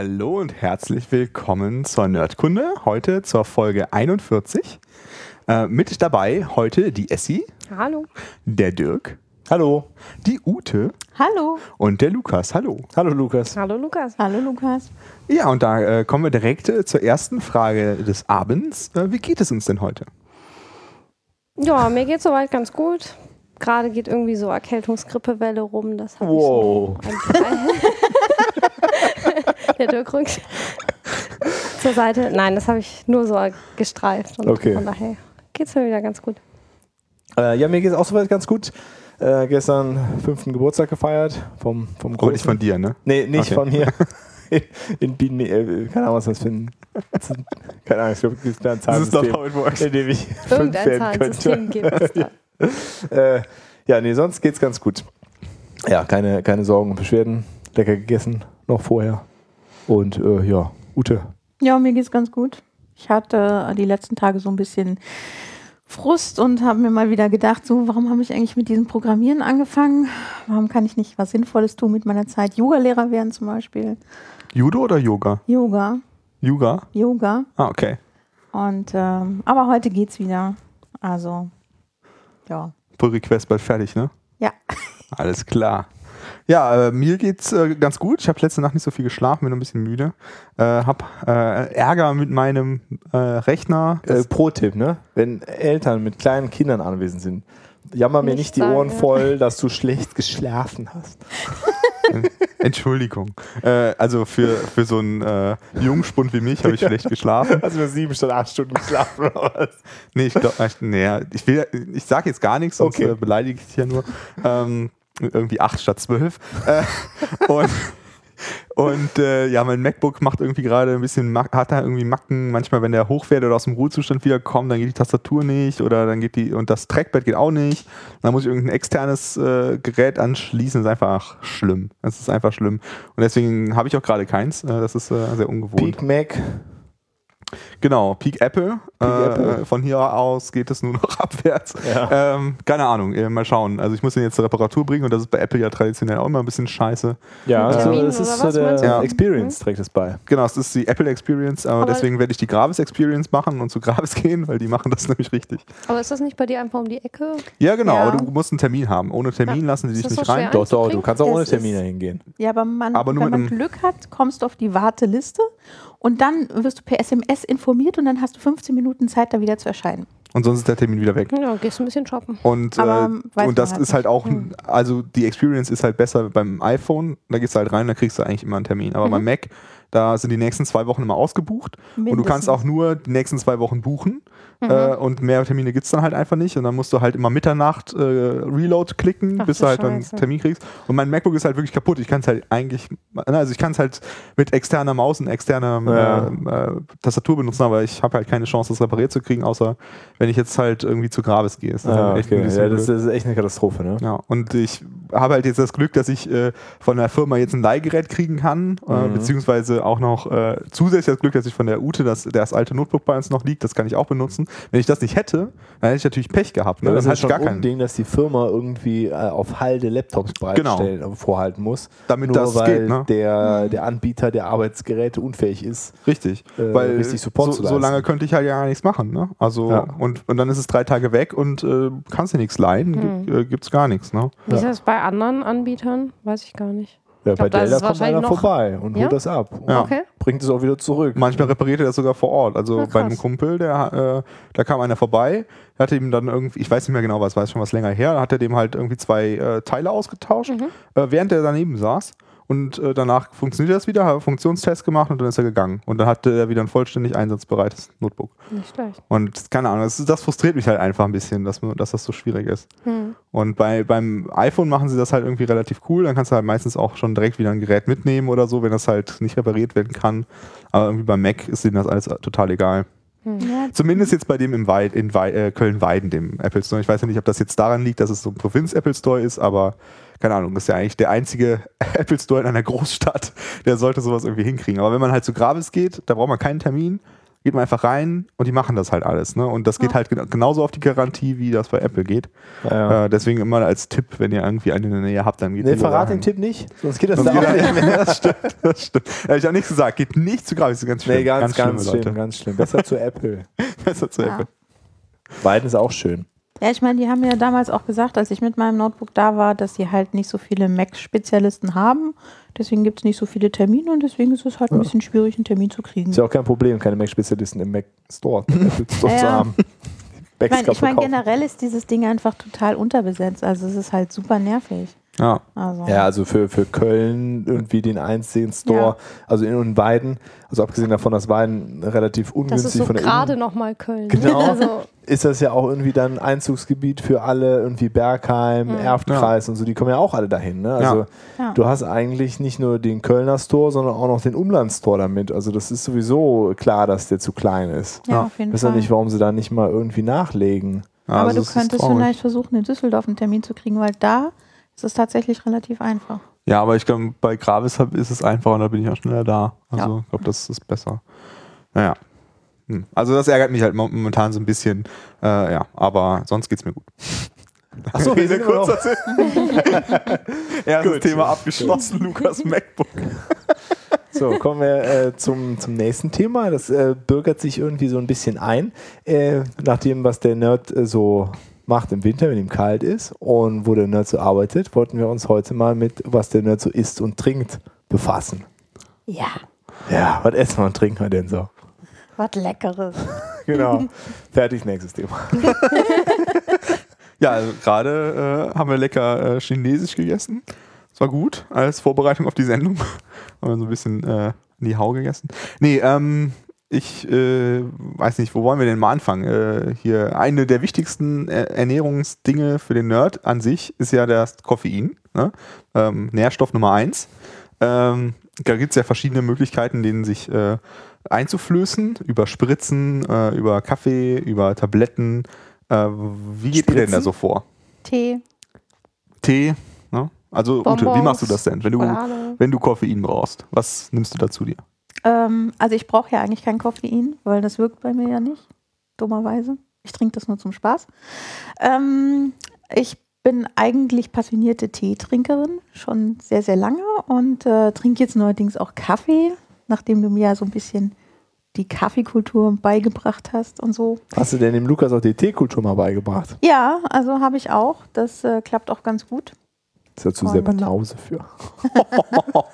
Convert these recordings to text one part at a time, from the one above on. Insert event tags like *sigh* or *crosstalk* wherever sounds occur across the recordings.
Hallo und herzlich willkommen zur Nerdkunde. Heute zur Folge 41. Äh, mit dabei heute die Essie, Hallo. der Dirk, Hallo. die Ute Hallo. und der Lukas. Hallo. Hallo Lukas. Hallo Lukas. Hallo Lukas. Ja, und da äh, kommen wir direkt äh, zur ersten Frage des Abends. Äh, wie geht es uns denn heute? Ja, mir geht soweit ganz gut. Gerade geht irgendwie so Erkältungsgrippewelle rum. Das habe Wow. ich so *laughs* *laughs* *laughs* Der Dirk rückt *laughs* zur Seite. Nein, das habe ich nur so gestreift. Und Okay. Von daher geht es mir wieder ganz gut. Äh, ja, mir geht es auch soweit ganz gut. Äh, gestern fünften Geburtstag gefeiert vom, vom Aber nicht Großen. von dir, ne? Nee, nicht Okay. von mir. *laughs* In, in Bienen, nee, äh, keine Ahnung, was das für ein. das ist- Keine Ahnung, ich glaube, es ist ein Zahlensystem, how it works. in dem ich Irgendein Zahlensystem gibt es da. Äh, ja, nee, sonst geht's ganz gut. Ja, keine, keine Sorgen und Beschwerden. Lecker gegessen, noch vorher. Und äh, ja, Ute. Ja, mir geht's ganz gut. Ich hatte die letzten Tage so ein bisschen Frust und habe mir mal wieder gedacht, so, warum habe ich eigentlich mit diesem Programmieren angefangen? Warum kann ich nicht was Sinnvolles tun mit meiner Zeit? Yoga-Lehrer werden zum Beispiel. Judo oder Yoga? Yoga, Yoga? Yoga. Ah, okay. Und ähm, aber heute geht's wieder. Also, ja. Pull Request bald fertig, ne? Ja. Alles klar. Ja, äh, mir geht's äh, ganz gut. Ich habe letzte Nacht nicht so viel geschlafen, bin ein bisschen müde. Äh, hab äh, Ärger mit meinem äh, Rechner. Äh, Pro-Tipp, ne? Wenn Eltern mit kleinen Kindern anwesend sind, jammer mir Nicht nicht die Ohren voll, dass du schlecht geschlafen hast. Entschuldigung. Äh, also für, für so einen äh, Jungspund wie mich habe ich schlecht geschlafen. *laughs* Also nur sieben statt acht Stunden geschlafen oder was? Nee, ich glaube, nee, ich will, ich sage jetzt gar nichts, sonst Okay. äh, beleidige ich dich ja nur. Ähm, irgendwie acht statt zwölf. Äh, *laughs* und und äh, ja, mein MacBook macht irgendwie gerade ein bisschen, hat da irgendwie Macken. Manchmal, wenn der hochfährt oder aus dem Ruhezustand wiederkommt, dann geht die Tastatur nicht oder dann geht die, und das Trackpad geht auch nicht. Dann muss ich irgendein externes äh, Gerät anschließen. Das ist einfach schlimm. Das ist einfach schlimm. Und deswegen habe ich auch gerade keins. Äh, das ist äh, sehr ungewohnt. Peak Mac. Genau, Peak Apple. Peak äh, Apple. Von hier aus geht es nur noch *laughs* abwärts. Ja. Ähm, keine Ahnung, äh, mal schauen. Also ich muss den jetzt zur Reparatur bringen und das ist bei Apple ja traditionell auch immer ein bisschen scheiße. Ja, Mit also Termin das ist so der du? Experience, trägt es bei. Genau, es ist die Apple Experience, aber, Aber- deswegen werde ich die Gravis Experience machen und zu Gravis *laughs* gehen, weil die machen das *laughs* nämlich richtig. Aber ist das nicht bei dir einfach um die Ecke? Ja, genau, Ja. aber du musst einen Termin haben. Ohne Termin Ja. lassen die Ist dich nicht rein. Doch, doch, du kannst auch ohne ist- hingehen. Ja, aber, man, Aber nur wenn man Glück hat, kommst du auf die Warteliste und dann wirst du per SMS informiert und dann hast du 15 Minuten Zeit, da wieder zu erscheinen. Und sonst ist der Termin wieder weg. Ja, gehst ein bisschen shoppen. Und, Aber, äh, und das halt ist halt nicht. auch, Hm. also die Experience ist halt besser beim iPhone. Da gehst du halt rein, da kriegst du eigentlich immer einen Termin. Aber Mhm. beim Mac, da sind die nächsten zwei Wochen immer ausgebucht. Und du kannst Mindestens. auch nur die nächsten zwei Wochen buchen. Mhm. Äh, und mehr Termine gibt es dann halt einfach nicht. Und dann musst du halt immer Mitternacht äh, Reload klicken, Ach bis du halt dann Scheiße. einen Termin kriegst. Und mein MacBook ist halt wirklich kaputt. Ich kann es halt eigentlich, also ich kann es halt mit externer Maus und externer Ja. äh, äh, Tastatur benutzen, aber ich habe halt keine Chance, das repariert zu kriegen, außer wenn ich jetzt halt irgendwie zu Gravis gehe. Ist das Ah, halt echt ein okay. ja, das ist echt eine Katastrophe, ne? Ja, und ich habe halt jetzt das Glück, dass ich äh, von der Firma jetzt ein Leihgerät kriegen kann, äh, Mhm. beziehungsweise auch noch äh, zusätzlich das Glück, dass ich von der Ute das, das alte Notebook bei uns noch liegt, das kann ich auch benutzen. Wenn ich das nicht hätte, dann hätte ich natürlich Pech gehabt. Ne? Ja, dann das hätte ist schon gar ein keinen. Unding, dass die Firma irgendwie äh, auf Halde Laptops bereitstellen, äh, vorhalten muss. Damit nur das weil geht, ne? der, der Anbieter der Arbeitsgeräte unfähig ist. Richtig. äh, Weil richtig Support so, zu so lange könnte ich halt ja gar nichts machen. Ne? Also, Ja. und, und dann ist es drei Tage weg und äh, kannst dir nichts leihen, Hm. gibt, äh, gibt's gar nichts. Ne? Wie ist das bei anderen Anbietern? Weiß ich gar nicht. Ja, glaub, bei da kommt einer vorbei und Ja? holt das ab. Und Ja. Okay. Bringt es auch wieder zurück. Manchmal repariert er das sogar vor Ort. Also Na, bei einem. Kumpel, der, äh, da kam einer vorbei, der hatte ihm dann irgendwie, ich weiß nicht mehr genau was, weiß schon was länger her, da hat er dem halt irgendwie zwei äh, Teile ausgetauscht, Mhm. äh, während er daneben saß. Und äh, danach funktioniert das wieder, hat einen Funktionstest gemacht und dann ist er gegangen. Und dann hatte er wieder ein vollständig einsatzbereites Notebook. Nicht schlecht. Und keine Ahnung, das, das frustriert mich halt einfach ein bisschen, dass, man- dass das so schwierig ist. Hm. Und bei, beim iPhone machen sie das halt irgendwie relativ cool. Dann kannst du halt meistens auch schon direkt wieder ein Gerät mitnehmen oder so, wenn das halt nicht repariert werden kann. Aber irgendwie beim Mac ist denen das alles total egal. Ja, Zumindest jetzt bei dem im Wei in äh, Köln-Weiden, dem Apple Store. Ich weiß ja nicht, ob das jetzt daran liegt, dass es so ein Provinz-Apple Store ist, aber keine Ahnung, das ist ja eigentlich der einzige *laughs* Apple Store in einer Großstadt, der sollte sowas irgendwie hinkriegen. Aber wenn man halt zu Gravis geht, da braucht man keinen Termin, geht man einfach rein und die machen das halt alles. Ne? Und das geht Ja. halt gen- genauso auf die Garantie, wie das bei Apple geht. Ja. Äh, deswegen immer als Tipp, wenn ihr irgendwie einen in der Nähe habt, dann geht Nee, verrat den. Tipp nicht, sonst geht das Sonst da geht auch nicht. mehr. *laughs* Das stimmt, das stimmt. Ja, ich habe nichts gesagt. Geht nicht zu Gravis, das ist ganz schlimm. Nee, ganz, ganz, schlimme schlimm, Leute. ganz schlimm. Besser zu Apple. *laughs* Besser zu Ja. Apple. Weiden ist auch schön. Ja, ich meine, die haben ja damals auch gesagt, als ich mit meinem Notebook da war, dass sie halt nicht so viele Mac-Spezialisten haben. Deswegen gibt es nicht so viele Termine und deswegen ist es halt ein bisschen schwierig, einen Termin zu kriegen. Ist ja auch kein Problem, keine Mac-Spezialisten im Mac Store, *laughs* Ja, zu ja. haben. Ich meine, ich mein, generell ist dieses Ding einfach total unterbesetzt. Also es ist halt super nervig. Ja. Also, Ja, also für, für Köln irgendwie den einzigen Store, Ja. also in und Weiden, also abgesehen davon, dass Weiden relativ Das ungünstig ist so von der gerade nochmal Köln. Genau. *laughs* Also, ist das ja auch irgendwie dann Einzugsgebiet für alle, irgendwie Bergheim, Erftkreis und so, die kommen ja auch alle dahin. Ne? Also Ja. du hast eigentlich nicht nur den Kölner Store, sondern auch noch den Umlandstore damit. Also das ist sowieso klar, dass der zu klein ist. ja, Ja. auf jeden Ich weiß ja Fall. nicht, warum sie da nicht mal irgendwie nachlegen. Ja, Aber also du könntest vielleicht versuchen, in Düsseldorf einen Termin zu kriegen, weil da ist es tatsächlich relativ einfach. Ja, aber ich glaube, bei Gravis ist es einfacher und da bin ich auch schneller da. Also Ja. ich glaube, das ist besser. Naja. Hm. Also das ärgert mich halt mo- momentan so ein bisschen. Äh, ja, aber sonst geht's mir gut. Achso, *laughs* wir sind noch, *laughs* Erstes Gut. Thema abgeschlossen, Lukas MacBook. *laughs* So, kommen wir äh, zum, zum nächsten Thema. Das äh, bürgert sich irgendwie so ein bisschen ein, äh, nach dem, was der Nerd äh, so macht im Winter, wenn ihm kalt ist und wo der Nerd so arbeitet, wollten wir uns heute mal mit, was der Nerd so isst und trinkt, befassen. Ja, Ja, was essen wir und trinken wir denn so? was Leckeres. *laughs* Genau. Fertig, nächstes Thema. *laughs* Ja, also gerade äh, haben wir lecker äh, Chinesisch gegessen. Das war gut als Vorbereitung auf die Sendung. *laughs* haben wir so ein bisschen äh, in die Hau gegessen. Nee, ähm, ich äh, weiß nicht, wo wollen wir denn mal anfangen? Äh, hier eine der wichtigsten äh, Ernährungsdinge für den Nerd an sich ist ja das Koffein. Ne? Ähm, Nährstoff Nummer eins. Ähm, da gibt es ja verschiedene Möglichkeiten, den sich äh, einzuflößen, über Spritzen, äh, über Kaffee, über Tabletten. Äh, wie geht ihr denn da Spritzen? so vor? Tee. Tee? Ne? Also Ute, wie Bonbons, machst du das denn, wenn du, wenn du Koffein brauchst? Was nimmst du da zu dir? Ähm, also ich brauche ja eigentlich kein Koffein, weil das wirkt bei mir ja nicht. Dummerweise. Ich trinke das nur zum Spaß. Ähm, ich bin eigentlich passionierte Teetrinkerin, schon sehr, sehr lange und äh, trinke jetzt neuerdings auch Kaffee, nachdem du mir ja so ein bisschen die Kaffeekultur beigebracht hast und so. Hast du denn dem Lukas auch die Teekultur mal beigebracht? Ja, also habe ich auch. Das äh, klappt auch ganz gut. Ist dazu sehr Und- Banause für. *laughs*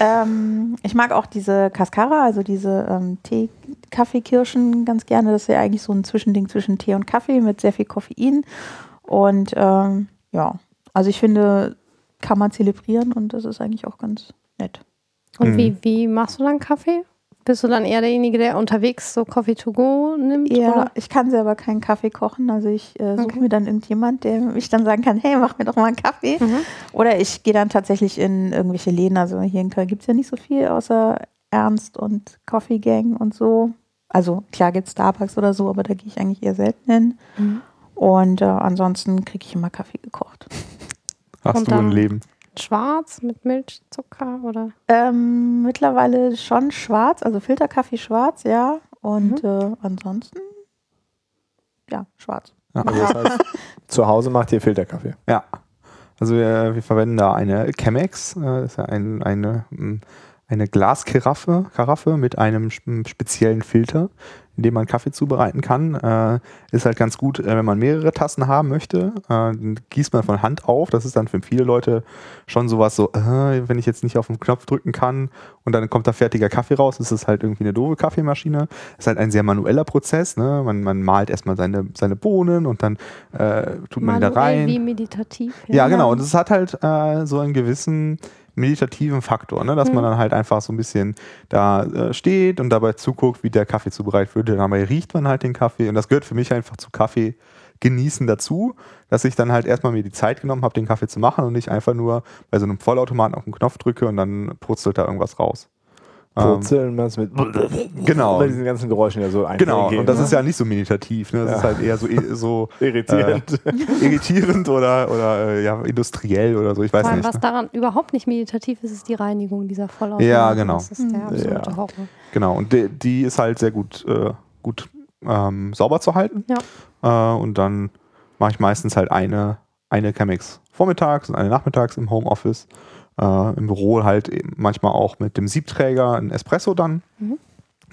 Ähm, ich mag auch diese Cascara, also diese ähm, Tee, Kaffeekirschen ganz gerne. Das ist ja eigentlich so ein Zwischending zwischen Tee und Kaffee mit sehr viel Koffein. Und ähm, ja, also ich finde, kann man zelebrieren und das ist eigentlich auch ganz nett. Und Mhm. wie, wie machst du dann Kaffee? Bist du dann eher derjenige, der unterwegs so Coffee to go nimmt? Ja, Oder? ich kann selber keinen Kaffee kochen. Also ich äh, suche Okay. mir dann irgendjemand, der mich dann sagen kann, hey, mach mir doch mal einen Kaffee. Mhm. Oder ich gehe dann tatsächlich in irgendwelche Läden. Also hier in Köln gibt es ja nicht so viel, außer Ernst und Coffee Gang und so. Also klar gibt es Starbucks oder so, aber da gehe ich eigentlich eher selten hin. Mhm. Und äh, ansonsten kriege ich immer Kaffee gekocht. Hast Und du ein Leben? Schwarz mit Milch, Zucker oder? Ähm, mittlerweile schon schwarz, also Filterkaffee schwarz, ja. Und Mhm. äh, ansonsten, ja, schwarz. Also das heißt, *laughs* zu Hause macht ihr Filterkaffee. Ja. Also wir, wir verwenden da eine Chemex, äh, das ist ja ein, eine, mm, eine Glaskaraffe Karaffe mit einem sp- speziellen Filter, in dem man Kaffee zubereiten kann. Äh, ist halt ganz gut, äh, wenn man mehrere Tassen haben möchte. Äh, dann gießt man von Hand auf. Das ist dann für viele Leute schon sowas so, äh, wenn ich jetzt nicht auf den Knopf drücken kann und dann kommt da fertiger Kaffee raus, ist es halt irgendwie eine doofe Kaffeemaschine. Ist halt ein sehr manueller Prozess. Ne? Man, man malt erstmal seine, seine Bohnen und dann äh, tut man die da rein. wie meditativ. Ja, genau. Und es hat halt äh, so einen gewissen meditativen Faktor, ne? dass man Mhm. dann halt einfach so ein bisschen da äh, steht und dabei zuguckt, wie der Kaffee zubereitet wird. Dabei riecht man halt den Kaffee und das gehört für mich einfach zu Kaffee genießen dazu, dass ich dann halt erstmal mir die Zeit genommen habe, den Kaffee zu machen und nicht einfach nur bei so einem Vollautomaten auf den Knopf drücke und dann purzelt da irgendwas raus. Ähm, Purzeln, was mit Genau. bei *laughs* diesen ganzen Geräuschen ja so Genau, eingehen, und das ne? ist ja nicht so meditativ, ne? Das Ja. ist halt eher so, so *laughs* irritierend. äh, irritierend oder, oder äh, ja, industriell oder so, ich weiß Vor allem, nicht. was Ne? daran überhaupt nicht meditativ ist, ist die Reinigung dieser Vollautomaten. Ja, genau. Das ist der absolute Ja. Horror. Genau, und die, die ist halt sehr gut, äh, gut ähm, sauber zu halten. Ja. Äh, und dann mache ich meistens halt eine, eine Chemex vormittags und eine nachmittags im Homeoffice. Äh, Im Büro halt eben manchmal auch mit dem Siebträger ein Espresso dann. Mhm.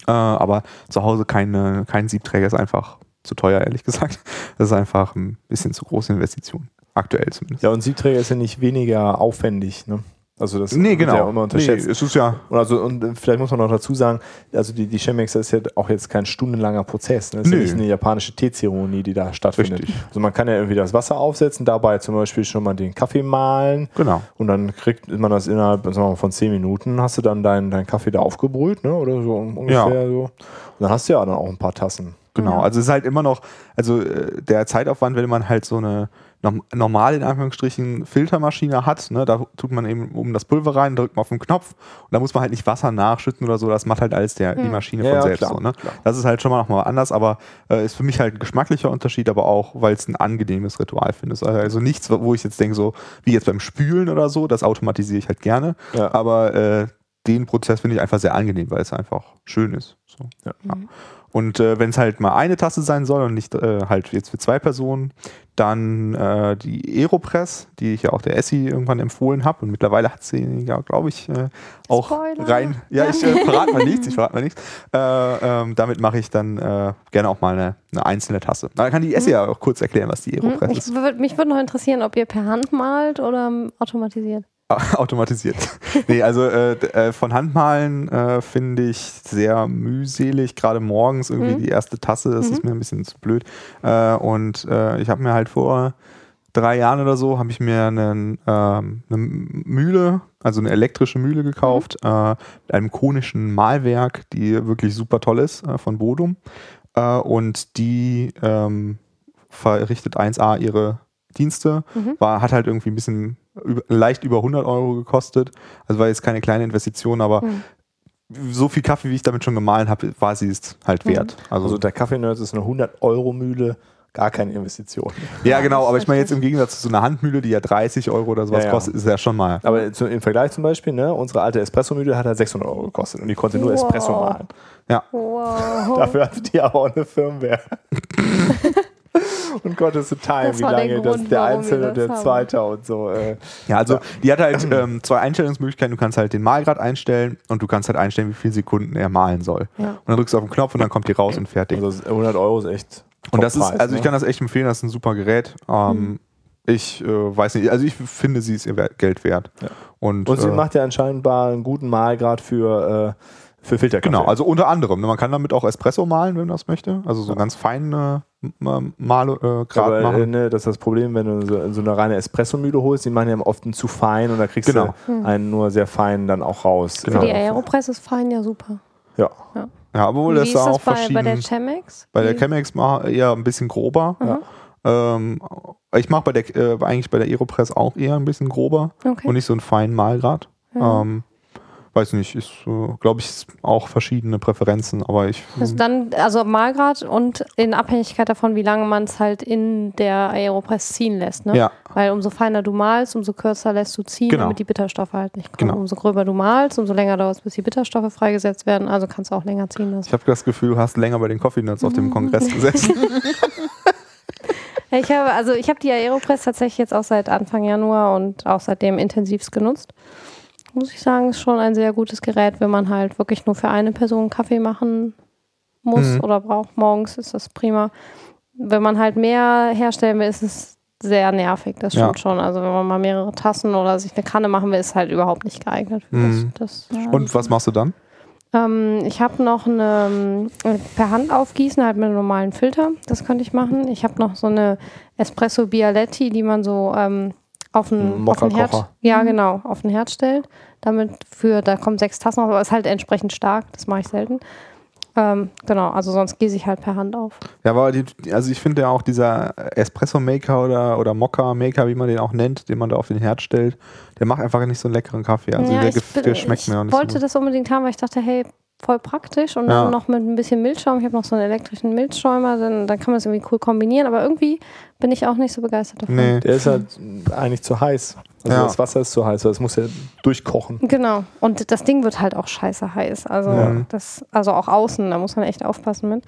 Äh, aber zu Hause keine, kein Siebträger ist einfach zu teuer, ehrlich gesagt. Das ist einfach ein bisschen zu große Investition. Aktuell zumindest. Ja, und Siebträger ist ja nicht weniger aufwendig, ne? Also das nee, wird genau. ja immer unterschätzt. Nee, es ist ja, Und, also, und vielleicht muss man noch dazu sagen, also die, die Chemex ist ja auch jetzt kein stundenlanger Prozess. Ne? Das ist ja Nö. nicht eine japanische Teezeremonie, die da stattfindet. Richtig. Also man kann ja irgendwie das Wasser aufsetzen, dabei zum Beispiel schon mal den Kaffee mahlen genau. und dann kriegt man das innerhalb sagen wir mal, von zehn Minuten, hast du dann deinen deinen Kaffee da aufgebrüht, ne? oder so ungefähr so. Und dann hast du ja dann auch ein paar Tassen. Genau, Ja. also es ist halt immer noch, also äh, der Zeitaufwand, wenn man halt so eine normal in Anführungsstrichen Filtermaschine hat, ne, da tut man eben oben das Pulver rein, drückt man auf den Knopf und da muss man halt nicht Wasser nachschütten oder so, das macht halt alles der, die Hm. Maschine Ja, von ja, selbst klar, so. Ne? klar. Das ist halt schon mal nochmal anders, aber äh, ist für mich halt ein geschmacklicher Unterschied, aber auch, weil es ein angenehmes Ritual finde. Ist Also nichts, wo ich jetzt denke, so wie jetzt beim Spülen oder so, das automatisiere ich halt gerne, Ja. aber äh, den Prozess finde ich einfach sehr angenehm, weil es einfach schön ist. So. Ja. Und äh, wenn es halt mal eine Tasse sein soll und nicht äh, halt jetzt für zwei Personen, dann äh, die Aeropress, die ich ja auch der Essi irgendwann empfohlen habe. Und mittlerweile hat sie ja, glaube ich, äh, auch Spoiler. rein. Ja, ich äh, verrate mal nichts, ich verrate mal nichts. Äh, ähm, damit mache ich dann gerne auch mal eine, eine einzelne Tasse. Dann kann die Essi ja auch kurz erklären, was die Hm, Aeropress Ich ist. würd, mich würde noch interessieren, ob ihr per Hand malt oder ähm, automatisiert. *laughs* Automatisiert. nee, also äh, äh, von Handmalen äh, finde ich sehr mühselig, gerade morgens irgendwie Mhm. die erste Tasse, das ist mir ein bisschen zu blöd. Äh, und äh, ich habe mir halt vor drei Jahren oder so, habe ich mir einen, ähm, eine Mühle, also eine elektrische Mühle gekauft, äh, mit einem konischen Malwerk, die wirklich super toll ist, von Bodum. Und die ähm, verrichtet 1A ihre Dienste, Mhm. war, hat halt irgendwie ein bisschen leicht über 100 Euro gekostet. Also war jetzt keine kleine Investition, aber Mhm. so viel Kaffee, wie ich damit schon gemahlen habe, war sie es halt Mhm. wert. Also, Also der Kaffee-Nerds ist eine 100-Euro-Mühle, gar keine Investition. ja, genau, aber ich meine jetzt im Gegensatz zu so einer Handmühle, die ja 30 Euro oder sowas Ja, ja. kostet, ist ja schon mal. Aber zu, im Vergleich zum Beispiel, ne, unsere alte Espresso-Mühle hat halt 600 Euro gekostet und die konnte nur Wow. Espresso mahlen. Wow. *laughs* Dafür hatte die aber auch eine Firmware. *laughs* *laughs* und konntest du teilen, wie der lange das Grund, der Einzelne und der haben. Zweite und so. Äh, Ja, also die hat halt ähm, zwei Einstellungsmöglichkeiten. Du kannst halt den Malgrad einstellen und du kannst halt einstellen, wie viele Sekunden er malen soll. Ja. Und dann drückst du auf den Knopf und dann kommt die raus und fertig. also 100 Euro ist echt. Und das ist, also ich ne? kann das echt empfehlen, das ist ein super Gerät. Ähm, Ich äh, weiß nicht, also ich finde, sie ist ihr Geld wert. Ja. Und, Und sie äh, macht ja anscheinend einen guten Malgrad für, äh, für Filterkaffee. Genau, also unter anderem. ne, Man kann damit auch Espresso malen, wenn man das möchte. Also so ganz feine Male äh, Grad Aber, äh, machen. ne, das ist das Problem, wenn du so, so eine reine Espresso-Mühle holst, die machen ja oft einen zu fein und da kriegst Genau. du einen nur sehr feinen dann auch raus. Für Genau. die Aeropress ist fein ja super. Ja. Ja, obwohl Wie das ist da das auch bei, bei der verschieden. Chemex? Bei der Chemex eher ein bisschen grober. Aha. Ähm, ich mache bei der äh, eigentlich bei der Aeropress auch eher ein bisschen grober Okay. und nicht so einen feinen Malgrad. Ja. Ähm, weiß nicht, ist, glaube ich, auch verschiedene Präferenzen, aber ich. Also dann, also Malgrad und in Abhängigkeit davon, wie lange man es halt in der Aeropress ziehen lässt. Ne? ja, Weil umso feiner du malst, umso kürzer lässt du ziehen, Genau. damit die Bitterstoffe halt nicht kommen. Genau. Umso gröber du malst, umso länger dauert es, bis die Bitterstoffe freigesetzt werden. Also kannst du auch länger ziehen lassen. ich habe das Gefühl, du hast länger bei den Coffee Nuts auf dem *laughs* Kongress gesessen. Ich habe, also ich habe die Aeropress tatsächlich jetzt auch seit Anfang Januar und auch seitdem intensivst genutzt. Muss ich sagen, ist schon ein sehr gutes Gerät, wenn man halt wirklich nur für eine Person Kaffee machen muss Mhm. oder braucht morgens, ist das prima. Wenn man halt mehr herstellen will, ist es sehr nervig, das Ja. stimmt schon. Also wenn man mal mehrere Tassen oder sich eine Kanne machen will, ist halt überhaupt nicht geeignet für Mhm. das. das Und was machst du dann? ähm, ich habe noch eine ähm, per Hand aufgießen, halt mit einem normalen Filter. Das könnte ich machen. Ich habe noch so eine Espresso Bialetti, die man so ähm, auf den, auf den Herd, ja genau, auf den Herd stellt. Damit für, da kommen sechs Tassen raus, aber ist halt entsprechend stark. Das mache ich selten. Ähm, genau, also sonst gieße ich halt per Hand auf. Ja, aber die, also ich finde ja auch dieser Espresso-Maker oder, oder Mokka-Maker, wie man den auch nennt, den man da auf den Herd stellt, der macht einfach nicht so einen leckeren Kaffee. Also ja, der, ich, der schmeckt ich mir auch nicht so wollte das unbedingt haben, weil ich dachte, hey, voll praktisch und Ja. dann noch mit ein bisschen Milchschaum. Ich habe noch so einen elektrischen Milchschäumer, dann, dann kann man das irgendwie cool kombinieren, aber irgendwie bin ich auch nicht so begeistert davon. Nee. Der ist halt eigentlich zu heiß. Also Ja. das Wasser ist zu heiß, weil es muss ja durchkochen. Genau. Und das Ding wird halt auch scheiße heiß. Also Ja. das, also auch außen, da muss man echt aufpassen mit.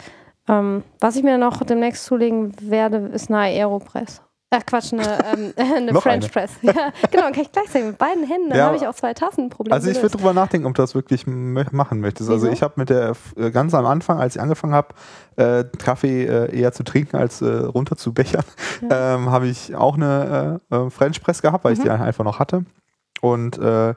Ähm, was ich mir noch demnächst zulegen werde, ist eine Aeropress. Ach Quatsch, eine, ähm, *laughs* eine French eine. Press. Ja, genau, kann ich gleichzeitig mit beiden Händen. Dann Ja, habe ich auch zwei Tassen. Problem Also ich würde drüber nachdenken, ob du das wirklich machen möchtest. Also Wieso? ich habe mit der äh, ganz am Anfang, als ich angefangen habe, äh, Kaffee äh, eher zu trinken als äh, runter zu bechern, ähm, habe ich auch eine äh, äh, French Press gehabt, weil ich Mhm. die einfach noch hatte. Und äh,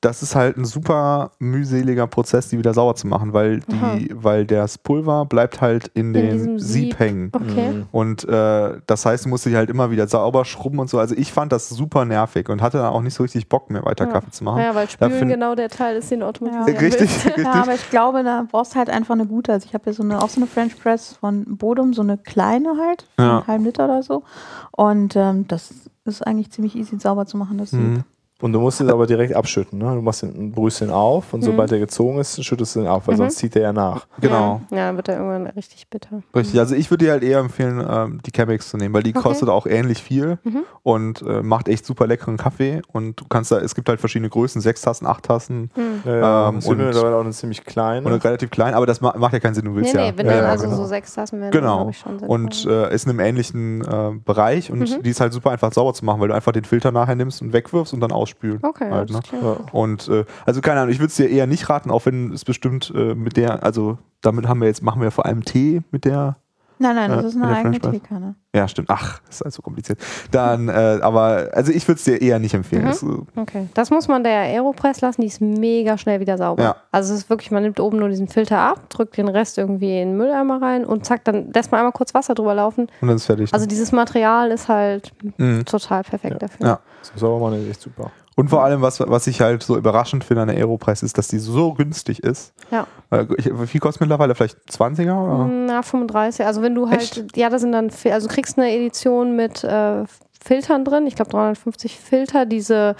das ist halt ein super mühseliger Prozess, die wieder sauer zu machen, weil die, weil das Pulver bleibt halt in, den diesem Sieb, Sieb. hängen. Okay. Mhm. Und äh, das heißt, du musst dich halt immer wieder sauber schrubben und so. Also ich fand das super nervig und hatte dann auch nicht so richtig Bock mehr weiter Ja. Kaffee zu machen. Ja, weil Spülen find- genau der Teil ist, den du automatisieren Ja. Richtig, *laughs* richtig. Ja, aber ich glaube, da brauchst du halt einfach eine gute. Also ich habe ja so eine, auch so eine French Press von Bodum, so eine kleine halt, Ja. einen halben Liter oder so. Und ähm, das ist eigentlich ziemlich easy sauber zu machen, das Sieb. Mhm. Und du musst es aber direkt abschütten. Ne? Du machst den, brühst den auf und Mhm. sobald er gezogen ist, schüttest du den auf, weil Mhm. sonst zieht er ja nach. Genau. Ja, ja, dann wird er irgendwann richtig bitter. Richtig, also ich würde dir halt eher empfehlen, ähm, die Chemex zu nehmen, weil die Okay. kostet auch ähnlich viel Mhm. und äh, macht echt super leckeren Kaffee und du kannst da, es gibt halt verschiedene Größen, sechs Tassen, acht Tassen Hm. Ja, Ähm, und- mittlerweile auch eine ziemlich kleine. und relativ klein, aber das ma macht ja keinen Sinn, du willst Nee, ja. nee, wenn ja, dann also genau. so sechs Tassen werden, dann Genau. glaub ich schon sinnvoll. Und äh, ist in einem ähnlichen äh, Bereich und Mhm. die ist halt super einfach sauber zu machen, weil du einfach den Filter nachher nimmst und wegwirfst und dann ausspülen. okay, halt, ne? Und äh, also keine Ahnung, ich würde es dir eher nicht raten, auch wenn es bestimmt äh, mit der, also damit haben wir jetzt, machen wir vor allem Tee mit der Nein, nein, das Ja, ist eine eigene. Teekanne. Ja, stimmt. Ach, ist halt so kompliziert. Dann, äh, aber, also ich würde es dir eher nicht empfehlen. Mhm. Das, äh, Okay, das muss man der Aeropress lassen, die ist mega schnell wieder sauber. Ja. Also es ist wirklich, man nimmt oben nur diesen Filter ab, drückt den Rest irgendwie in den Mülleimer rein und zack, dann lässt man einmal kurz Wasser drüber laufen. und dann ist fertig. Also dieses Material ist halt Mhm. total perfekt Ja. dafür. Ja. So sauber machen ist echt super. Und vor allem, was, was ich halt so überraschend finde an der Aeropress, ist, dass die so günstig ist. Ja. Ich, wie viel kostet mittlerweile? Vielleicht 20er? Oder? Na, 35. Also wenn du halt, Echt? ja, da sind dann, also du kriegst eine Edition mit äh, Filtern drin, ich glaube 350 Filter, diese,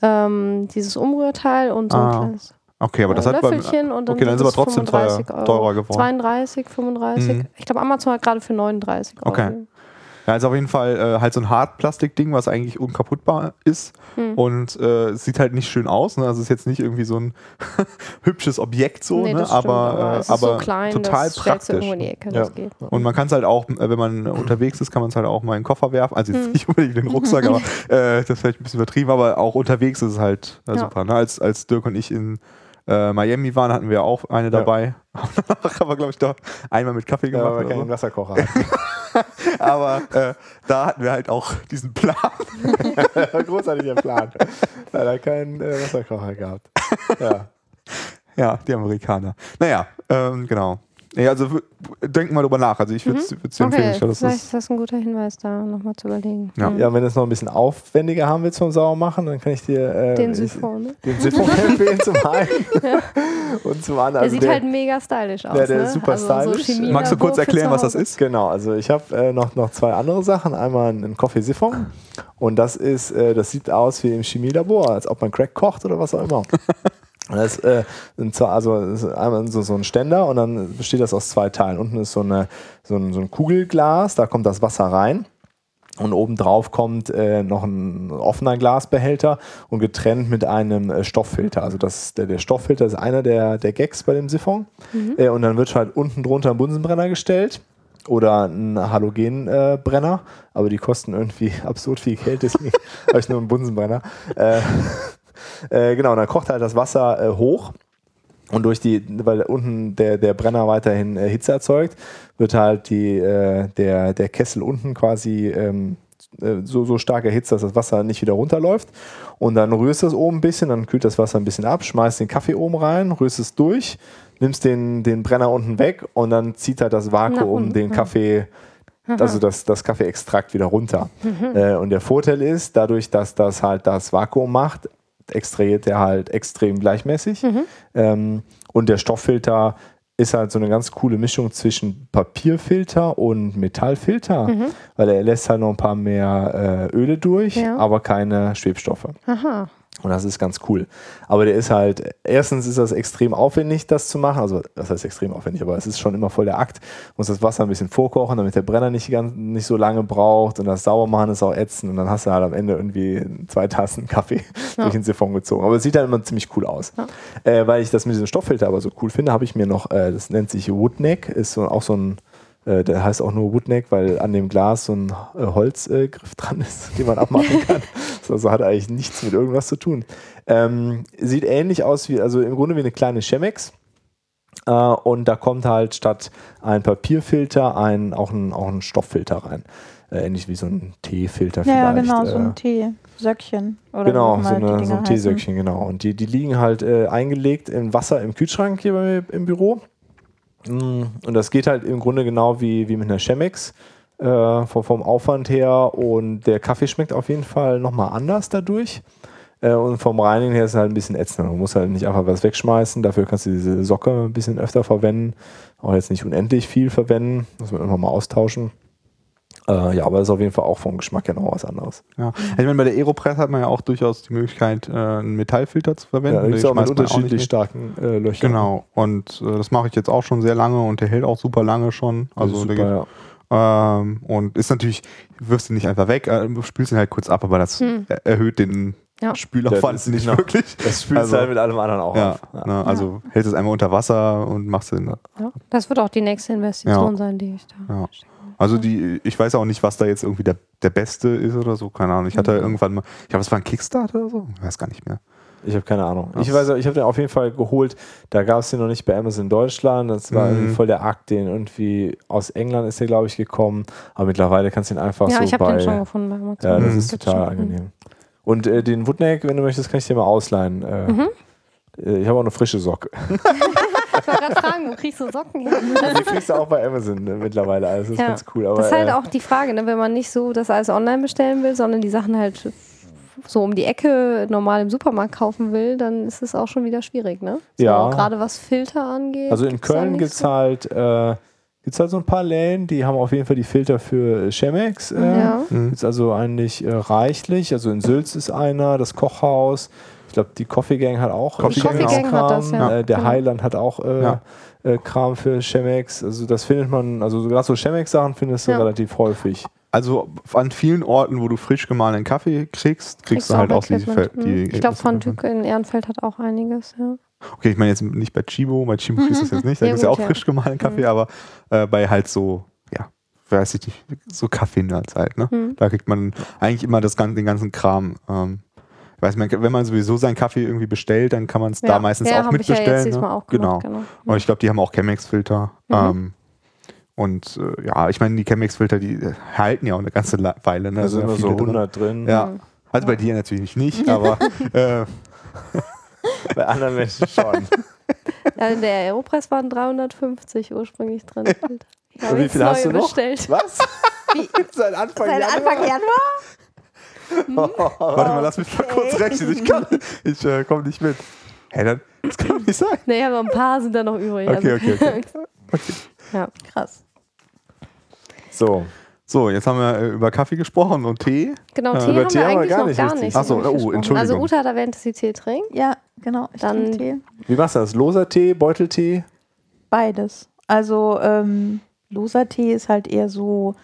ähm, dieses Umrührteil und so Ah, ein kleines Okay, aber das äh, hat beim, Löffelchen und dann Okay, dann ist sind aber trotzdem teuer, 35 Euro. teurer geworden. 32, 35. Mhm. Ich glaube, Amazon hat gerade für 39 Euro. Okay. Ja, ist auf jeden Fall äh, halt so ein Hartplastikding, was eigentlich unkaputtbar ist. Hm. Und äh, es sieht halt nicht schön aus. Ne? Also es ist jetzt nicht irgendwie so ein *laughs* hübsches Objekt so, Nee, ne? das stimmt, aber, äh, es ist aber so klein, total das stellst du praktisch. irgendwo in die Ecke, Ja. das geht. Und man kann es halt auch, äh, wenn man *clears throat* unterwegs ist, kann man es halt auch mal in den Koffer werfen. Also jetzt Hm. nicht unbedingt in den Rucksack, *laughs* aber äh, das ist vielleicht ein bisschen übertrieben, aber auch unterwegs ist es halt äh, Ja. super. Ne? Als, als Dirk und ich in äh, Miami waren, hatten wir auch eine dabei. *laughs* haben wir, glaube ich, doch einmal mit Kaffee Ja, gemacht. aber oder keinen so. Wasserkocher. *laughs* aber äh, da hatten wir halt auch diesen Plan. *laughs* Großartiger Plan. Leider keinen äh, Wasserkocher gehabt. Ja. Ja, die Amerikaner. Naja, ähm, genau. Ja, also denk mal drüber nach. Also ich würde es dir empfehlen. Okay, Ich glaube, das vielleicht ist, das ein guter Hinweis, da nochmal zu überlegen. Ja. Ja, wenn du es noch ein bisschen aufwendiger haben willst vom Sauermachen, dann kann ich dir äh, Den Siphon, ne? den Siphon *laughs* empfehlen zum einen und zum anderen. Der also sieht halt mega stylisch aus. Ja, der ne? ist super also So stylisch. Chemielabor Magst du kurz erklären, was das ist? Genau, also ich habe äh, noch, noch zwei andere Sachen. Einmal ein Kaffeesiphon und das ist, äh, das sieht aus wie im Chemielabor, als ob man Crack kocht oder was auch immer. *laughs* Das äh, sind zwar, also einmal so, so ein Ständer und dann besteht das aus zwei Teilen. Unten ist so, eine, so, ein, so ein Kugelglas, da kommt das Wasser rein. Und obendrauf kommt äh, noch ein offener Glasbehälter und getrennt mit einem äh, Stofffilter. Also das, der, der Stofffilter ist einer der, der Gags bei dem Siphon. Äh, und dann wird halt unten drunter ein Bunsenbrenner gestellt oder ein Halogenbrenner, äh, aber die kosten irgendwie *laughs* absurd viel Geld, deswegen *laughs* habe ich nur einen Bunsenbrenner. Äh, genau, und dann kocht halt das Wasser äh, hoch. Und durch die, weil unten der, der Brenner weiterhin äh, Hitze erzeugt, wird halt die, äh, der, der Kessel unten quasi ähm, äh, so, so stark erhitzt, dass das Wasser nicht wieder runterläuft. Und dann rührst du es oben ein bisschen, dann kühlt das Wasser ein bisschen ab, schmeißt den Kaffee oben rein, rührst es durch, nimmst den, den Brenner unten weg und dann zieht halt das Vakuum den Kaffee, also das, das Kaffeeextrakt wieder runter. Mhm. Äh, und der Vorteil ist, dadurch, dass das halt das Vakuum macht, extrahiert er halt extrem gleichmäßig. Mhm. Ähm, und der Stofffilter ist halt so eine ganz coole Mischung zwischen Papierfilter und Metallfilter, Mhm. weil er lässt halt noch ein paar mehr äh, Öle durch, Ja. aber keine Schwebstoffe. Aha. Und das ist ganz cool. Aber der ist halt, erstens ist das extrem aufwendig, das zu machen. Also, das heißt extrem aufwendig, aber es ist schon immer voll der Akt. Muss das Wasser ein bisschen vorkochen, damit der Brenner nicht, ganz, nicht so lange braucht. Und das Saubermachen ist auch ätzend. Und dann hast du halt am Ende irgendwie zwei Tassen Kaffee Ja. durch den Siphon gezogen. Aber es sieht dann immer ziemlich cool aus. Ja. Äh, weil ich das mit diesem Stofffilter aber so cool finde, habe ich mir noch, äh, das nennt sich Woodneck, ist so, auch so ein, der heißt auch nur Woodneck, weil an dem Glas so ein äh, Holzgriff *laughs* dran ist, den man abmachen kann. *laughs* Das also hat eigentlich nichts mit irgendwas zu tun. Ähm, sieht ähnlich aus wie, also im Grunde wie eine kleine Chemex. Äh, und da kommt halt statt ein Papierfilter ein, auch, ein, auch ein Stofffilter rein. Äh, ähnlich wie so ein Teefilter Ja, vielleicht. genau, so äh, ein Teesöckchen. Oder Genau, so, eine, so ein heißen. Teesöckchen, genau. Und die, die liegen halt äh, eingelegt in Wasser im Kühlschrank hier bei mir im Büro. Mm, Und das geht halt im Grunde genau wie, wie mit einer Chemex äh, vom, vom Aufwand her. Und der Kaffee schmeckt auf jeden Fall nochmal anders dadurch. Äh, und vom Reinigen her ist es halt ein bisschen ätzend. Man muss halt nicht einfach was wegschmeißen. Dafür kannst du diese Socke ein bisschen öfter verwenden. Auch jetzt nicht unendlich viel verwenden. Muss man immer mal austauschen. Äh, ja, aber das ist auf jeden Fall auch vom Geschmack her noch was anderes. Ja. Ich meine, bei der Aeropress hat man ja auch durchaus die Möglichkeit, äh, einen Metallfilter zu verwenden. Ja, auch mit unterschiedlich starken äh, Löchern. Genau, und äh, das mache ich jetzt auch schon sehr lange und der hält auch super lange schon. Also Also der super, geht, ja. ähm, und ist natürlich, wirfst ihn nicht einfach weg, äh, du spülst ihn halt kurz ab, aber das Hm. er- erhöht den Ja. Spülaufwand Das ist nicht genau. wirklich. Das spült Also- halt mit allem anderen auch Ja, auf. Ja. Ne, also hältst es einmal unter Wasser und machst den. Ja. Das wird auch die nächste Investition Ja. sein, die ich da. Ja. Also die, ich weiß auch nicht, was da jetzt irgendwie der, der Beste ist oder so, keine Ahnung. Ich hatte Mhm. irgendwann mal, ich glaube, es war ein Kickstarter oder so, ich weiß gar nicht mehr. Ich habe keine Ahnung. Ich weiß, ich habe den auf jeden Fall geholt. Da gab es den noch nicht bei Amazon Deutschland. Das war Mhm. irgendwie voll der Akt, den irgendwie aus England ist der, glaube ich, gekommen. Aber mittlerweile kannst du ihn einfach Ja, so ich habe bei. den schon gefunden bei Amazon. ja, das Mhm. ist total schon. angenehm. Und äh, den Woodneck, wenn du möchtest, kann ich dir mal ausleihen. Äh, Mhm. äh, Ich habe auch eine frische Socke. *laughs* Ich wollte gerade fragen, wo kriegst du Socken her? Die kriegst du auch bei Amazon äh, mittlerweile. Also das ist Ja. ganz cool. Aber, Das ist halt äh, auch die Frage, ne? wenn man nicht so das alles online bestellen will, sondern die Sachen halt so um die Ecke normal im Supermarkt kaufen will, dann ist es auch schon wieder schwierig, ne? So, Ja. Gerade was Filter angeht. Also in Köln gibt es so- halt, äh, gibt's halt so ein paar Läden, die haben auf jeden Fall die Filter für äh, Chemex. Äh, Ja. Ist also eigentlich äh, reichlich. Also in Sülz ist einer, das Kochhaus. Ich glaube, die Coffee Gang hat auch Coffee äh, Gang Chemex auch. hat das, ja. Äh, der Genau. Highland hat auch äh, Ja. äh, Kram für Chemex. Also das findet man, also gerade so Chemex-Sachen findest du Ja. relativ häufig. Also an vielen Orten, wo du frisch gemahlenen Kaffee kriegst, kriegst, du halt auch diese Fel- Equipment. die. Mhm. Ich glaube, von. Tück in Ehrenfeld hat auch einiges, ja. Okay, ich meine jetzt nicht bei Chibo, bei Chibo ist es jetzt nicht, da gibt es ja auch ja. frisch gemahlenen Kaffee, Mhm. aber äh, bei halt so, ja, weiß ich nicht, so Kaffee-Nerds halt, ne? Mhm. Da kriegt man eigentlich immer das, den ganzen Kram. Ähm, weiß man, wenn man sowieso seinen Kaffee irgendwie bestellt, dann kann man es da Ja. meistens ja, auch ja mitbestellen. jetzt diesmal ne? auch genau. gemacht, genau. Und ich glaube, die haben auch Chemex-Filter. Mhm. Ähm, und äh, ja, ich meine, die Chemex-Filter, die äh, halten ja auch eine ganze Weile. Ne? Da sind ja immer so viele drin. 100 drin. Ja. Mhm. Also bei dir natürlich nicht, *laughs* aber äh, Bei anderen Menschen schon. *laughs* Ja, in der Aeropress waren 350 ursprünglich drin. *laughs* Ich habe Und wie viel hast du noch? bestellt. Was? Seit Anfang Seit Anfang Januar? *laughs* warte mal, lass mich mal kurz rechnen. Ich, kann- ich äh, komme nicht mit. Hä, dann, das kann doch nicht sein. Nee, aber ein paar sind da noch übrig. Okay, also, okay, *laughs* okay. ja. Krass. So. So, jetzt haben wir äh, über Kaffee gesprochen und Tee. Genau, Äh, Tee über haben Tee wir eigentlich gar noch nicht gar nicht. Ach so, richtig oh. Entschuldigung. Also Uta hat erwähnt, dass sie Tee trinkt. Ja, genau. Ich Dann- trinke Tee. Wie machst du das? Loser Tee, Beuteltee? Beides. Also ähm, loser Tee ist halt eher so,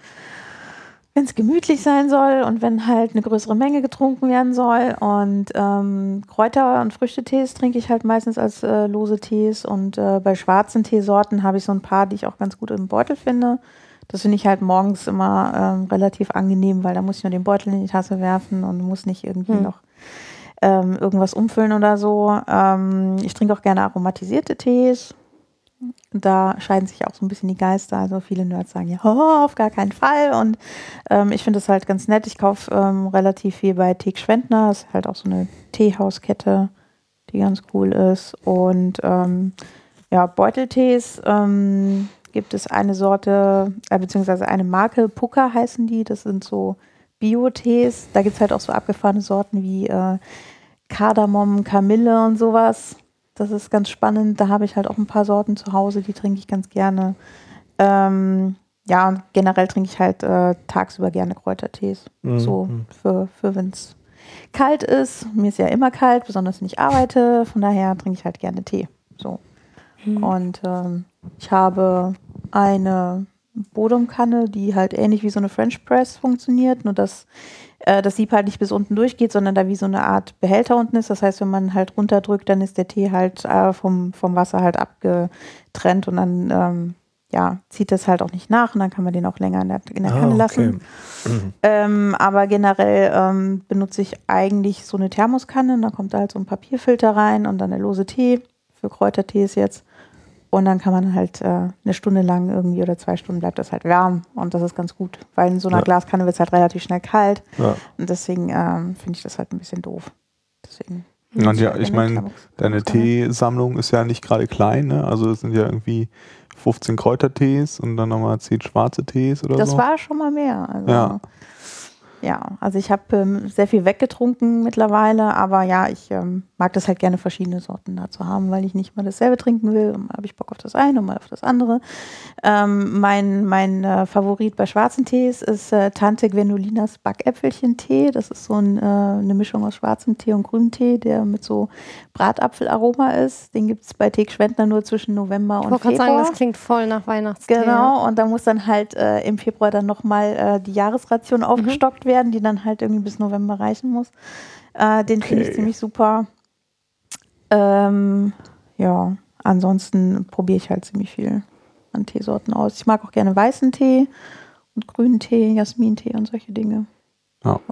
wenn es gemütlich sein soll und wenn halt eine größere Menge getrunken werden soll. Und ähm, Kräuter- und Früchtetees trinke ich halt meistens als äh, lose Tees. Und äh, bei schwarzen Teesorten habe ich so ein paar, die ich auch ganz gut im Beutel finde. Das finde ich halt morgens immer ähm, relativ angenehm, weil da muss ich nur den Beutel in die Tasse werfen und muss nicht irgendwie Hm. noch ähm, irgendwas umfüllen oder so. Ähm, ich trinke auch gerne aromatisierte Tees. Da scheiden sich auch so ein bisschen die Geister. Also viele Nerds sagen ja, oh, *laughs* auf gar keinen Fall. Und ähm, ich finde es halt ganz nett. Ich kaufe ähm, relativ viel bei Teek Schwendner. Das ist halt auch so eine Teehauskette, die ganz cool ist. Und ähm, ja, Beuteltees ähm, gibt es eine Sorte, äh, beziehungsweise eine Marke, Puka heißen die. Das sind so Bio-Tees. Da gibt es halt auch so abgefahrene Sorten wie äh, Kardamom, Kamille und sowas. Das ist ganz spannend. Da habe ich halt auch ein paar Sorten zu Hause, die trinke ich ganz gerne. Ähm, ja, und generell trinke ich halt äh, tagsüber gerne Kräutertees. Mhm. So für, für wenn es kalt ist. Mir ist ja immer kalt, besonders wenn ich arbeite. Von daher trinke ich halt gerne Tee. So. Und ähm, ich habe eine Bodumkanne, die halt ähnlich wie so eine French Press funktioniert, nur dass äh, das Sieb halt nicht bis unten durchgeht, sondern da wie so eine Art Behälter unten ist. Das heißt, wenn man halt runterdrückt, dann ist der Tee halt äh, vom, vom Wasser halt abgetrennt und dann ähm, ja, zieht das halt auch nicht nach und dann kann man den auch länger in der, in der Ah, Kanne okay. lassen. Mhm. *clears throat* Ähm, aber generell ähm, benutze ich eigentlich so eine Thermoskanne. und Da kommt halt so ein Papierfilter rein und dann der lose Tee für Kräutertees jetzt. Und dann kann man halt äh, eine Stunde lang irgendwie oder zwei Stunden bleibt das halt warm. Und das ist ganz gut, weil in so einer Ja. Glaskanne wird es halt relativ schnell kalt. Ja. Und deswegen ähm, finde ich das halt ein bisschen doof. Deswegen. Und ja, ich eine meine, deine Thermoskanne. Teesammlung ist ja nicht gerade klein, ne? Also es sind ja irgendwie 15 Kräutertees und dann nochmal 10 schwarze Tees oder Das so. war schon mal mehr. Also, Ja. Ja. also ich habe ähm, sehr viel weggetrunken mittlerweile, aber ja, ich ähm, mag das halt gerne verschiedene Sorten da zu haben, weil ich nicht mal dasselbe trinken will. Und mal habe ich Bock auf das eine und mal auf das andere. Ähm, mein mein äh, Favorit bei schwarzen Tees ist äh, Tante Gwenolinas Backäpfelchen-Tee. Das ist so ein, äh, eine Mischung aus schwarzem Tee und grünem Tee, der mit so Bratapfelaroma ist. Den gibt es bei Teek Schwendner nur zwischen November Ich und wollte gerade Februar. sagen, das klingt voll nach Weihnachtstee. Genau, und da muss dann halt äh, im Februar dann nochmal äh, die Jahresration aufgestockt werden, die dann halt irgendwie bis November reichen muss. Äh, den finde ich Okay. ziemlich super. Ähm, ja, ansonsten probiere ich halt ziemlich viel an Teesorten aus. Ich mag auch gerne weißen Tee und grünen Tee, Jasmintee und solche Dinge.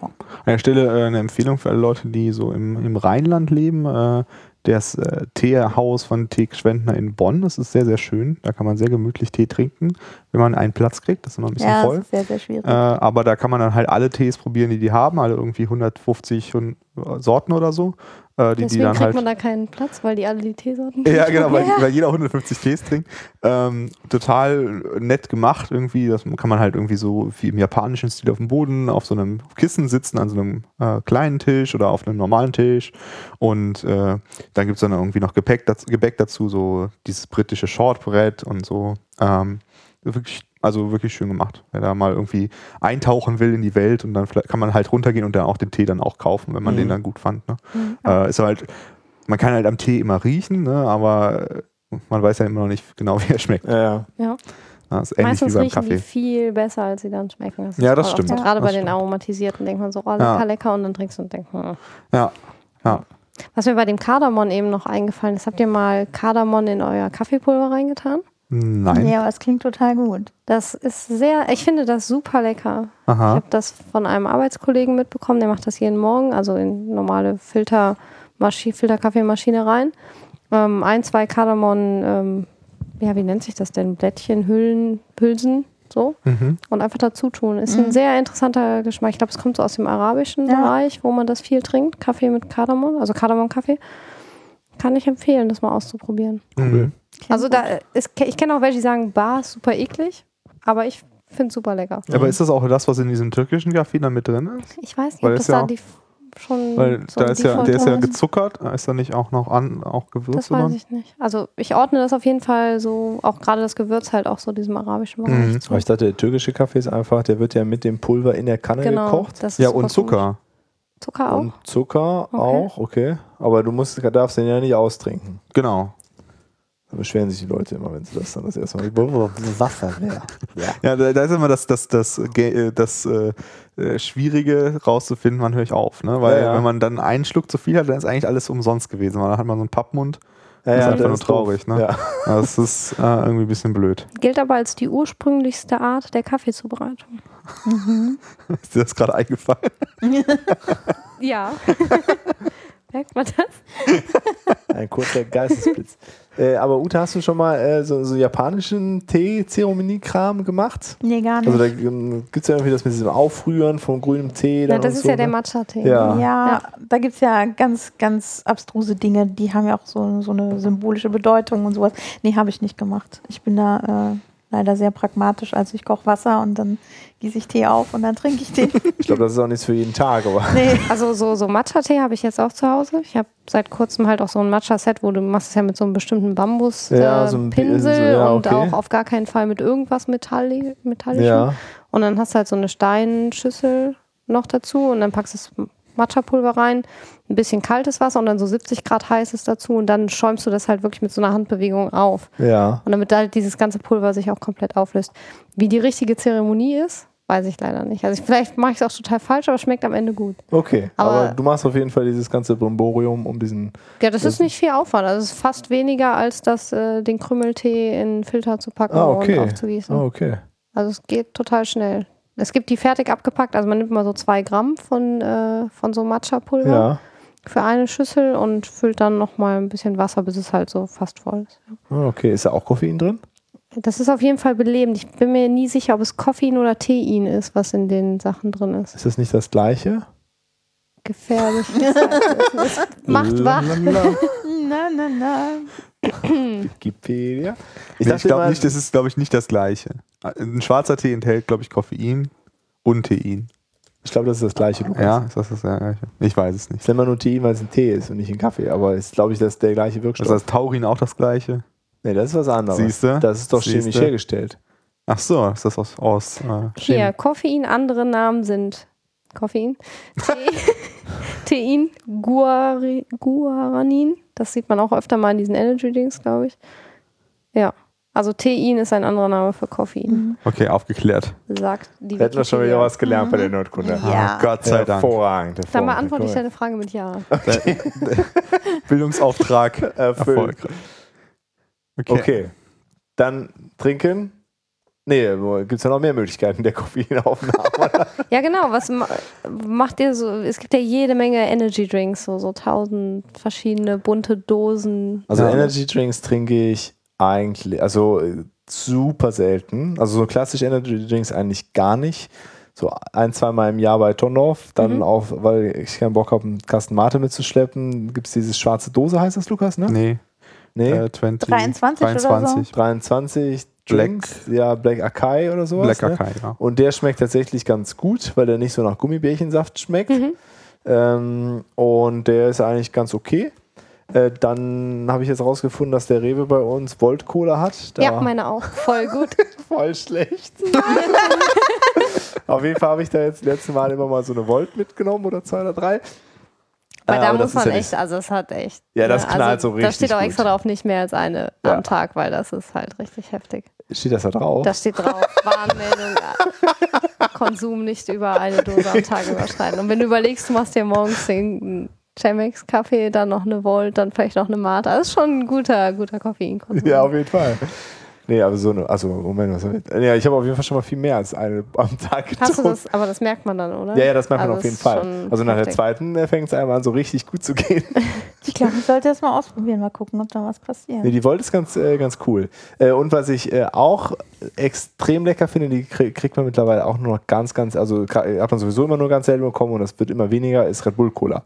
An der Stelle äh, eine Empfehlung für alle Leute, die so im, im Rheinland leben. Äh, das äh, Teehaus von Teek Schwendner in Bonn, das ist sehr, sehr schön. Da kann man sehr gemütlich Tee trinken, wenn man einen Platz kriegt. Das ist noch ein bisschen ja, voll. das sehr, sehr schwierig. Äh, aber da kann man dann halt alle Tees probieren, die die haben, alle irgendwie 150 Hun- Sorten oder so. Äh, die, die Deswegen dann kriegt halt. man da keinen Platz, weil die alle die Teesorten Ja, genau, *laughs* weil, Ja. weil jeder 150 Tees trinkt. Ähm, total nett gemacht irgendwie. Das kann man halt irgendwie so wie im japanischen Stil auf dem Boden, auf so einem Kissen sitzen, an so einem äh, kleinen Tisch oder auf einem normalen Tisch. Und äh, dann gibt es dann irgendwie noch Gepäck dazu, Gebäck dazu, so dieses britische Shortbread und so. Ähm, wirklich, also wirklich schön gemacht. Wer da mal irgendwie eintauchen will in die Welt und dann vielleicht kann man halt runtergehen und dann auch den Tee dann auch kaufen, wenn man Mhm. den dann gut fand. Ne? Mhm. Äh, ist halt, man kann halt am Tee immer riechen, ne? aber äh, man weiß ja immer noch nicht genau, *laughs* wie er schmeckt. Ja, Ja. Das ist ähnlich Meistens wie beim riechen die Kaffee. viel besser, als sie dann schmecken. Das Ja, das stimmt. Ja, Gerade bei das den stimmt. aromatisierten denkt man so, oh, Ja. lecker, lecker. Und dann trinkst du und denkst, hm. Ja, ja. Was mir bei dem Kardamom eben noch eingefallen ist, habt ihr mal Kardamom in euer Kaffeepulver reingetan? Nein. Ja, aber es klingt total gut. Das ist sehr, ich finde das super lecker. Ich Aha. habe das von einem Arbeitskollegen mitbekommen, der macht das jeden Morgen, also in normale Filtermaschi Filterkaffeemaschine rein. Ähm, ein, zwei Kardamom, ähm, ja, wie nennt sich das denn? Blättchen, Hüllen, Hülsen, so. Mhm. Und einfach dazu tun. Ist Mhm. ein sehr interessanter Geschmack. Ich glaube, es kommt so aus dem arabischen Ja. Bereich, wo man das viel trinkt. Kaffee mit Kardamom, also Kardamom-Kaffee. Kann ich empfehlen, das mal auszuprobieren. Mhm. Also da ist, ich kenne auch welche, die sagen, Bar ist super eklig, aber ich finde es super lecker. Aber ist das auch das, was in diesem türkischen Kaffee da mit drin ist? Ich weiß nicht, Weil ob das ja da die schon Weil so da ist ja, der ist ja gezuckert, ist da nicht auch noch an, auch Gewürze Das weiß drin? ich nicht. Also ich ordne das auf jeden Fall so, auch gerade das Gewürz halt auch so diesem arabischen Bereich Mhm. zu. aber ich dachte, der türkische Kaffee ist einfach, der wird ja mit dem Pulver in der Kanne Genau, gekocht. das ist Ja, und Zucker. Zucker auch? Und Zucker Okay. auch, okay. Aber du musst, darfst den ja nicht austrinken. Genau. Da beschweren sich die Leute immer, wenn sie das dann das erste Mal Wasser leer. Ja. Ja, da, ist immer das, das, das, äh, das äh, äh, Schwierige rauszufinden, wann höre ich auf. Ne? Weil Ja, ja. wenn man dann einen Schluck zu viel hat, dann ist eigentlich alles umsonst gewesen. Weil dann hat man so einen Pappmund. Ja, ist ja, einfach nur traurig, ne? Ja. Das ist äh, irgendwie ein bisschen blöd. Gilt aber als die ursprünglichste Art der Kaffeezubereitung. *laughs* Ist dir das gerade eingefallen? *laughs* Ja. *laughs* Merkt man das? *laughs* Ein kurzer Geistesblitz. äh, aber Ute, hast du schon mal äh, so, so japanischen Tee-Zeremonie-Kram gemacht? Nee, gar nicht. Also da ähm, gibt es ja irgendwie das mit diesem Aufrühren von grünem Tee. Ja, das und ist so, ja der ne? Matcha-Tee. Ja. Ja, da gibt es ja ganz, ganz abstruse Dinge, die haben ja auch so, so eine symbolische Bedeutung und sowas. Nee, habe ich nicht gemacht. Ich bin da leider sehr pragmatisch. Also ich koche Wasser und dann gieße ich Tee auf und dann trinke ich den. Ich glaube, das ist auch nichts für jeden Tag, aber. nee. Also so, so Matcha-Tee habe ich jetzt auch zu Hause. Ich habe seit kurzem halt auch so ein Matcha-Set, wo du machst es ja mit so einem bestimmten Bambus-Pinsel Ja, so ein Pi- Pinsel so, ja, und okay. auch auf gar keinen Fall mit irgendwas Metalli Metallischem. Ja. Und dann hast du halt so eine Steinschüssel noch dazu und dann packst du das Matcha-Pulver rein, ein bisschen kaltes Wasser und dann so 70 Grad heißes dazu und dann schäumst du das halt wirklich mit so einer Handbewegung auf. Ja. Und damit halt dieses ganze Pulver sich auch komplett auflöst. Wie die richtige Zeremonie ist, weiß ich leider nicht. Also ich, vielleicht mache ich es auch total falsch, aber es schmeckt am Ende gut. Okay. Aber, Aber- du machst auf jeden Fall dieses ganze Brimborium um diesen. Ja, das, ist nicht viel Aufwand. Also es ist fast weniger, als das, äh, den Krümmeltee in einen Filter zu packen Ah, okay. und aufzugießen. Oh, okay. Also es geht total schnell. Es gibt die fertig abgepackt, also man nimmt mal so zwei Gramm von, äh, von so Matcha-Pulver Ja. für eine Schüssel und füllt dann nochmal ein bisschen Wasser, bis es halt so fast voll ist. Ah, Okay. Ist da auch Koffein drin? Das ist auf jeden Fall belebend. Ich bin mir nie sicher, ob es Koffein oder Tein ist, was in den Sachen drin ist. Ist das nicht das gleiche? Gefährlich. es *laughs* *laughs* macht wach. *laughs* Na, na, na. Wikipedia. Ich, dachte glaube immer- nicht, das ist, glaube ich, nicht das gleiche. Ein schwarzer Tee enthält, glaube ich, Koffein und Tein. Ich glaube, das ist das gleiche, Lukas. Ja, ist das das gleiche? Ich weiß es Es nicht. ist immer nur Tein, weil es ein Tee ist und nicht ein Kaffee. Aber ist, glaube ich, das ist der gleiche Wirkstoff. Ist das Taurin auch das gleiche? nee, das ist was anderes. Siehste? Das ist doch chemisch Siehste? hergestellt. Ach so, ist das aus. aus äh, Hier, Koffein, andere Namen sind Koffein, Te- *laughs* Tein, Guari, Guaranin. Das sieht man auch öfter mal in diesen Energy-Dings, glaube ich. Ja, also Tein ist ein anderer Name für Koffein, okay, aufgeklärt. sagt die Hätten wir schon wieder was gelernt bei der Nerdkunde. Ja. Ah, Gott sei Dank. Hervorragend. Dann beantworte ich deine Frage mit Ja. *laughs* Bildungsauftrag mal. Erfüllt. erfolgreich. Okay. Okay. Dann trinken. Nee, gibt es ja noch mehr Möglichkeiten der Koffeinaufnahme. *laughs* Ja, genau. Was ma macht ihr so? Es gibt ja jede Menge Energy Drinks, so, so tausend verschiedene bunte Dosen. Also Ja. Energy Drinks trinke ich eigentlich, also äh, super selten. Also so klassische Energy Drinks eigentlich gar nicht. So ein, zweimal im Jahr bei Tondorf. Dann Mhm. auch, weil ich keinen Bock habe, einen Kasten Mate mitzuschleppen, gibt es diese schwarze Dose, heißt das, Lukas, ne? Nee, Nee. äh, 20, 23 oder so? 23. 23 Black- Drinks, ja, Black Akai oder sowas. Black ne? Akai, ja. Und der schmeckt tatsächlich ganz gut, weil der nicht so nach Gummibärchensaft schmeckt. Mhm. Ähm, und der ist eigentlich ganz okay. Äh, dann habe ich jetzt rausgefunden, dass der Rewe bei uns Volt Cola hat. Da Ja, meine auch. Voll gut. *laughs* voll schlecht. *laughs* Auf jeden Fall habe ich da jetzt letzte Mal immer mal so eine Volt mitgenommen oder zwei oder drei. Weil Äh, da muss das ist man ja echt, also es hat echt. Ja, das ne, knallt so Da richtig steht auch gut. extra drauf, nicht mehr als eine Ja. am Tag, weil das ist halt richtig heftig. Steht das da drauf? Da steht drauf, Warnmeldung, *laughs* Konsum nicht über eine Dose am Tag überschreiten. Und wenn du überlegst, du machst dir morgens den Chemex-Kaffee, dann noch eine Volt, dann vielleicht noch eine Mate. Das ist schon ein guter, guter Koffeinkonsum. ja, auf jeden Fall. Nee, aber so eine, also Moment, was ich, ja, ich habe auf jeden Fall schon mal viel mehr als eine am Tag getrunken. Hast du das, aber das merkt man dann, oder? Ja, ja, das merkt man Also auf jeden es ist Fall. Also nach der zweiten fängt es einmal an, so richtig gut zu gehen. *laughs* Ich glaube, ich sollte das mal ausprobieren, mal gucken, ob da was passiert. nee, die Volt ist ganz, äh, ganz cool. Äh, und was ich äh, auch extrem lecker finde, die krieg, kriegt man mittlerweile auch nur noch ganz, ganz, also hat man sowieso immer nur ganz selten bekommen und das wird immer weniger, ist Red Bull Cola.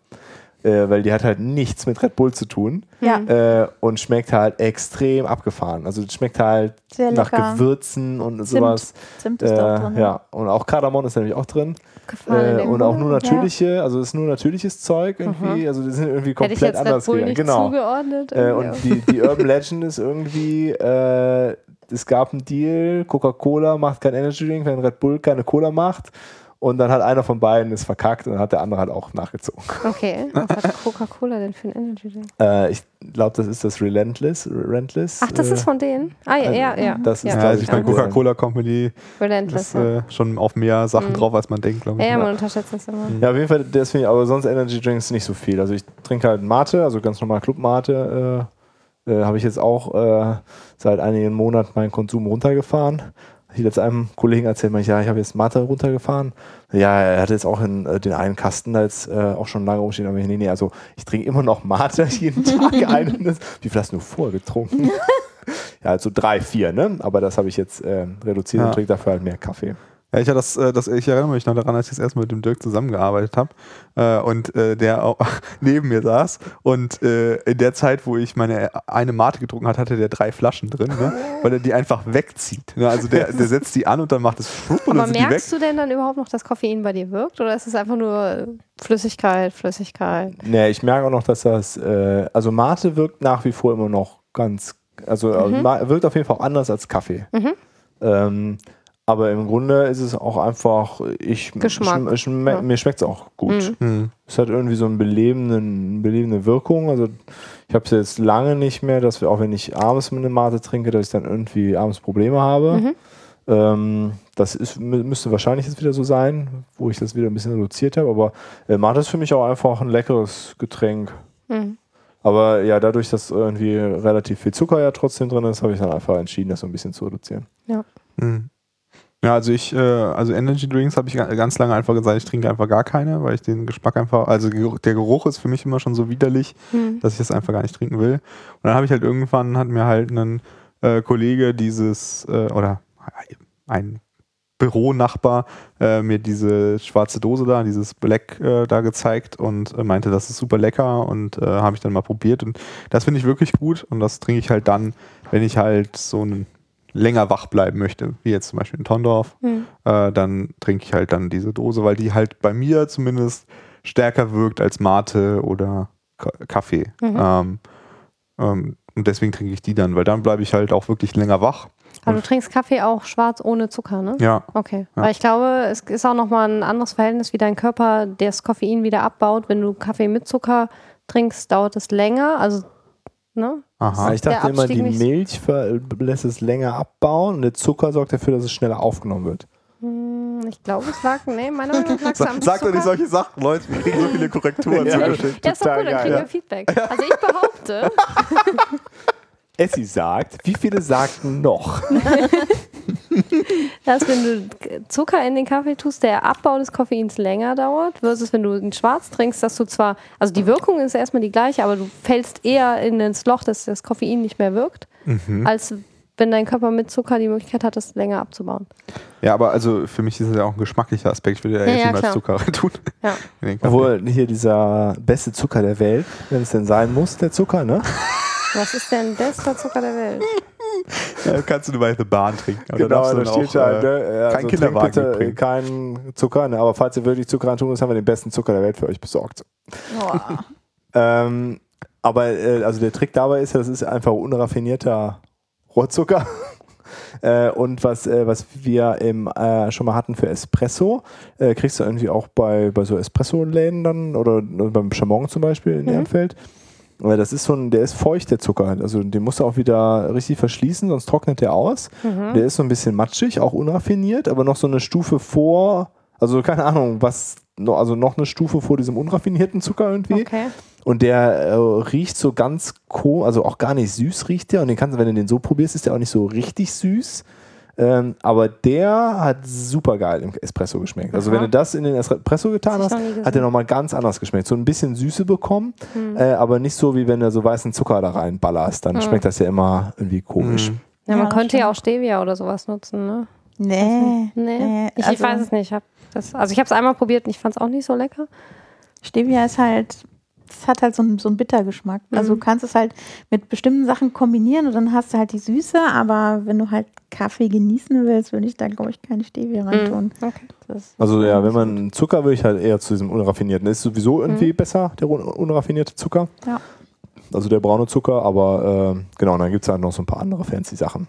Äh, weil die hat halt nichts mit Red Bull zu tun Ja, äh, und schmeckt halt extrem abgefahren. Also das schmeckt halt nach. Gewürzen und sowas. Zimt ist da auch Äh, drin. ja, und auch Kardamom ist nämlich auch drin. Äh, und auch nur Ja. natürliche, also es ist nur natürliches Zeug irgendwie. Also die sind irgendwie Hätte ich komplett jetzt Red anders Bull gegangen. Genau. zugeordnet. Äh, und die, die Urban *laughs* Legend ist irgendwie, äh, es gab einen Deal, Coca-Cola macht kein Energy Drink, wenn Red Bull keine Cola macht. Und dann hat einer von beiden es verkackt und dann hat der andere halt auch nachgezogen. okay, *laughs* was hat Coca-Cola denn für ein Energy Drink? Äh, ich glaube, das ist das Relentless. Relentless Ach, das äh, ist von denen? Ah, ja, ja, ja. Das ist, ja. Also ich meine. Coca-Cola Company Relentless, ist ja. äh, schon auf mehr Sachen Mhm. drauf, als man denkt, glaube Ja, ich. ja, man unterschätzt das immer. Ja, auf jeden Fall, das finde ich, aber sonst Energy Drinks nicht so viel. Also ich trinke halt Mate, also ganz normal Club Mate. Äh, äh, Habe ich jetzt auch äh, seit einigen Monaten meinen Konsum runtergefahren. Ich jetzt einem Kollegen erzählt, ich, ja, ich habe jetzt Mate runtergefahren. Ja, er hatte jetzt auch in, äh, den einen Kasten da jetzt äh, auch schon lange rumstehen. Aber ich, nee, nee, also ich trinke immer noch Mate *laughs* jeden Tag *laughs* einen. Wie viel hast du vorgetrunken? *laughs* ja, also drei, vier, ne? Aber das habe ich jetzt äh, reduziert Ja. und trinke dafür halt mehr Kaffee. Ja, ich, das, äh, das, ich erinnere mich noch daran, als ich das erste Mal mit dem Dirk zusammengearbeitet habe äh, und äh, der auch *laughs* neben mir saß. Und äh, in der Zeit, wo ich meine eine Mate getrunken hat, hatte der drei Flaschen drin, ne? weil er die einfach wegzieht. Ne? Also der, der setzt die an und dann macht es schwupp und Aber dann sind die weg. merkst du denn dann überhaupt noch, dass Koffein bei dir wirkt? Oder ist es einfach nur Flüssigkeit, Flüssigkeit? Nee, ich merke auch noch, dass das, äh, also Mate wirkt nach wie vor immer noch ganz, also äh, Mhm. wirkt auf jeden Fall auch anders als Kaffee. Mhm. Ähm, aber im Grunde ist es auch einfach, ich, Geschmack. schm- schm- Ja. mir schmeckt es auch gut. Mhm. Hm. Es hat irgendwie so eine belebende Wirkung. Also ich habe es jetzt lange nicht mehr, dass wir, auch wenn ich abends eine Mate trinke, dass ich dann irgendwie abends Probleme habe. Mhm. Ähm, das ist, mü- müsste wahrscheinlich jetzt wieder so sein, wo ich das wieder ein bisschen reduziert habe. Aber äh, Mate ist für mich auch einfach ein leckeres Getränk. Mhm. Aber ja, dadurch, dass irgendwie relativ viel Zucker ja trotzdem drin ist, habe ich dann einfach entschieden, das so ein bisschen zu reduzieren. Hm. Ja, also ich, äh, also Energy Drinks habe ich ga- ganz lange einfach gesagt, ich trinke einfach gar keine, weil ich den Geschmack einfach, also der Geruch ist für mich immer schon so widerlich, Mhm. dass ich das einfach gar nicht trinken will. Und dann habe ich halt irgendwann, hat mir halt ein äh, Kollege dieses, äh, oder ein Büronachbar äh, mir diese schwarze Dose da, dieses Black äh, da gezeigt und äh, meinte, das ist super lecker und äh, habe ich dann mal probiert und das finde ich wirklich gut und das trinke ich halt dann, wenn ich halt so ein länger wach bleiben möchte, wie jetzt zum Beispiel in Tondorf, Mhm. äh, dann trinke ich halt dann diese Dose, weil die halt bei mir zumindest stärker wirkt als Mate oder Ka Kaffee. Mhm. Ähm, ähm, und deswegen trinke ich die dann, weil dann bleibe ich halt auch wirklich länger wach. Aber du trinkst Kaffee auch schwarz ohne Zucker, ne? Ja, Okay. Ja. Weil ich glaube, es ist auch nochmal ein anderes Verhältnis, wie dein Körper das Koffein wieder abbaut. Wenn du Kaffee mit Zucker trinkst, dauert es länger. Also, ne? aha. ich dachte immer, die Milch lässt es länger abbauen und der Zucker sorgt dafür, dass es schneller aufgenommen wird. Hm, Ich glaube, es lag, nee, meiner Meinung nach *laughs* lag es am Sag, sag doch nicht solche Sachen, Leute. Wir kriegen so viele Korrekturen Ja. Ja, ist doch gut, dann kriegen wir Feedback. Also ich behaupte, *laughs* Essi sagt, wie viele sagten noch? *laughs* *laughs* dass wenn du Zucker in den Kaffee tust, der Abbau des Koffeins länger dauert, versus wenn du ihn schwarz trinkst, dass du zwar, also die Wirkung ist erstmal die gleiche, aber du fällst eher in ins Loch, dass das Koffein nicht mehr wirkt, Mhm. als wenn dein Körper mit Zucker die Möglichkeit hat, das länger abzubauen. Ja, aber also für mich ist es ja auch ein geschmacklicher Aspekt. Ich würde ja, Ja, jetzt ja, niemals klar. Zucker *laughs* tun. Ja. Obwohl hier dieser beste Zucker der Welt, wenn es denn sein muss, der Zucker, ne? Was ist denn bester Zucker der Welt? *laughs* *laughs* Ja, kannst du nur bei der Bahn trinken. Aber Genau, da steht auch, äh, ne, äh, also kein Kinderwagen bitte mitbringen. keinen Zucker, ne? aber falls ihr wirklich Zucker antun müsst, haben wir den besten Zucker der Welt für euch besorgt. *laughs* Ähm, aber äh, also der Trick dabei ist, das ist einfach unraffinierter Rohrzucker. *laughs* Äh, und was, äh, was wir im, äh, schon mal hatten für Espresso, äh, kriegst du irgendwie auch bei, bei so Espresso-Läden dann oder beim Chamon zum Beispiel in Mhm. Ehrenfeld. Weil das ist so ein, der ist feucht, der Zucker. Also den musst du auch wieder richtig verschließen, sonst trocknet der aus. Mhm. Der ist so ein bisschen matschig, auch unraffiniert, aber noch so eine Stufe vor, also keine Ahnung, was, also noch eine Stufe vor diesem unraffinierten Zucker irgendwie. Okay. Und der äh, riecht so ganz also auch gar nicht süß riecht der. Und den kannst du, wenn du den so probierst, ist der auch nicht so richtig süß. Ähm, aber der hat super geil im Espresso geschmeckt. Also Aha. wenn du das in den Espresso getan hast, ich hat der nochmal ganz anders geschmeckt. So ein bisschen Süße bekommen, Hm. äh, aber nicht so wie wenn du so weißen Zucker da reinballerst. Dann Mhm. schmeckt das ja immer irgendwie komisch. Mhm. Ja, man Ja, könnte ja auch Stevia oder sowas nutzen, ne? Nee. Nee. Nee, ich, ich also- weiß es nicht. Ich hab das, also ich habe es einmal probiert und ich fand es auch nicht so lecker. Stevia ist halt, es hat halt so einen, so einen Bittergeschmack. Also Mhm. du kannst es halt mit bestimmten Sachen kombinieren und dann hast du halt die Süße, aber wenn du halt Kaffee genießen willst, würde ich da, glaube ich, keine Stevia reintun. Mhm. Okay. Also ja, wenn man Zucker will ich halt eher zu diesem unraffinierten. Ist sowieso irgendwie besser, der un unraffinierte Zucker. Ja. Also der braune Zucker, aber äh, genau, und dann gibt es halt noch so ein paar andere fancy Sachen.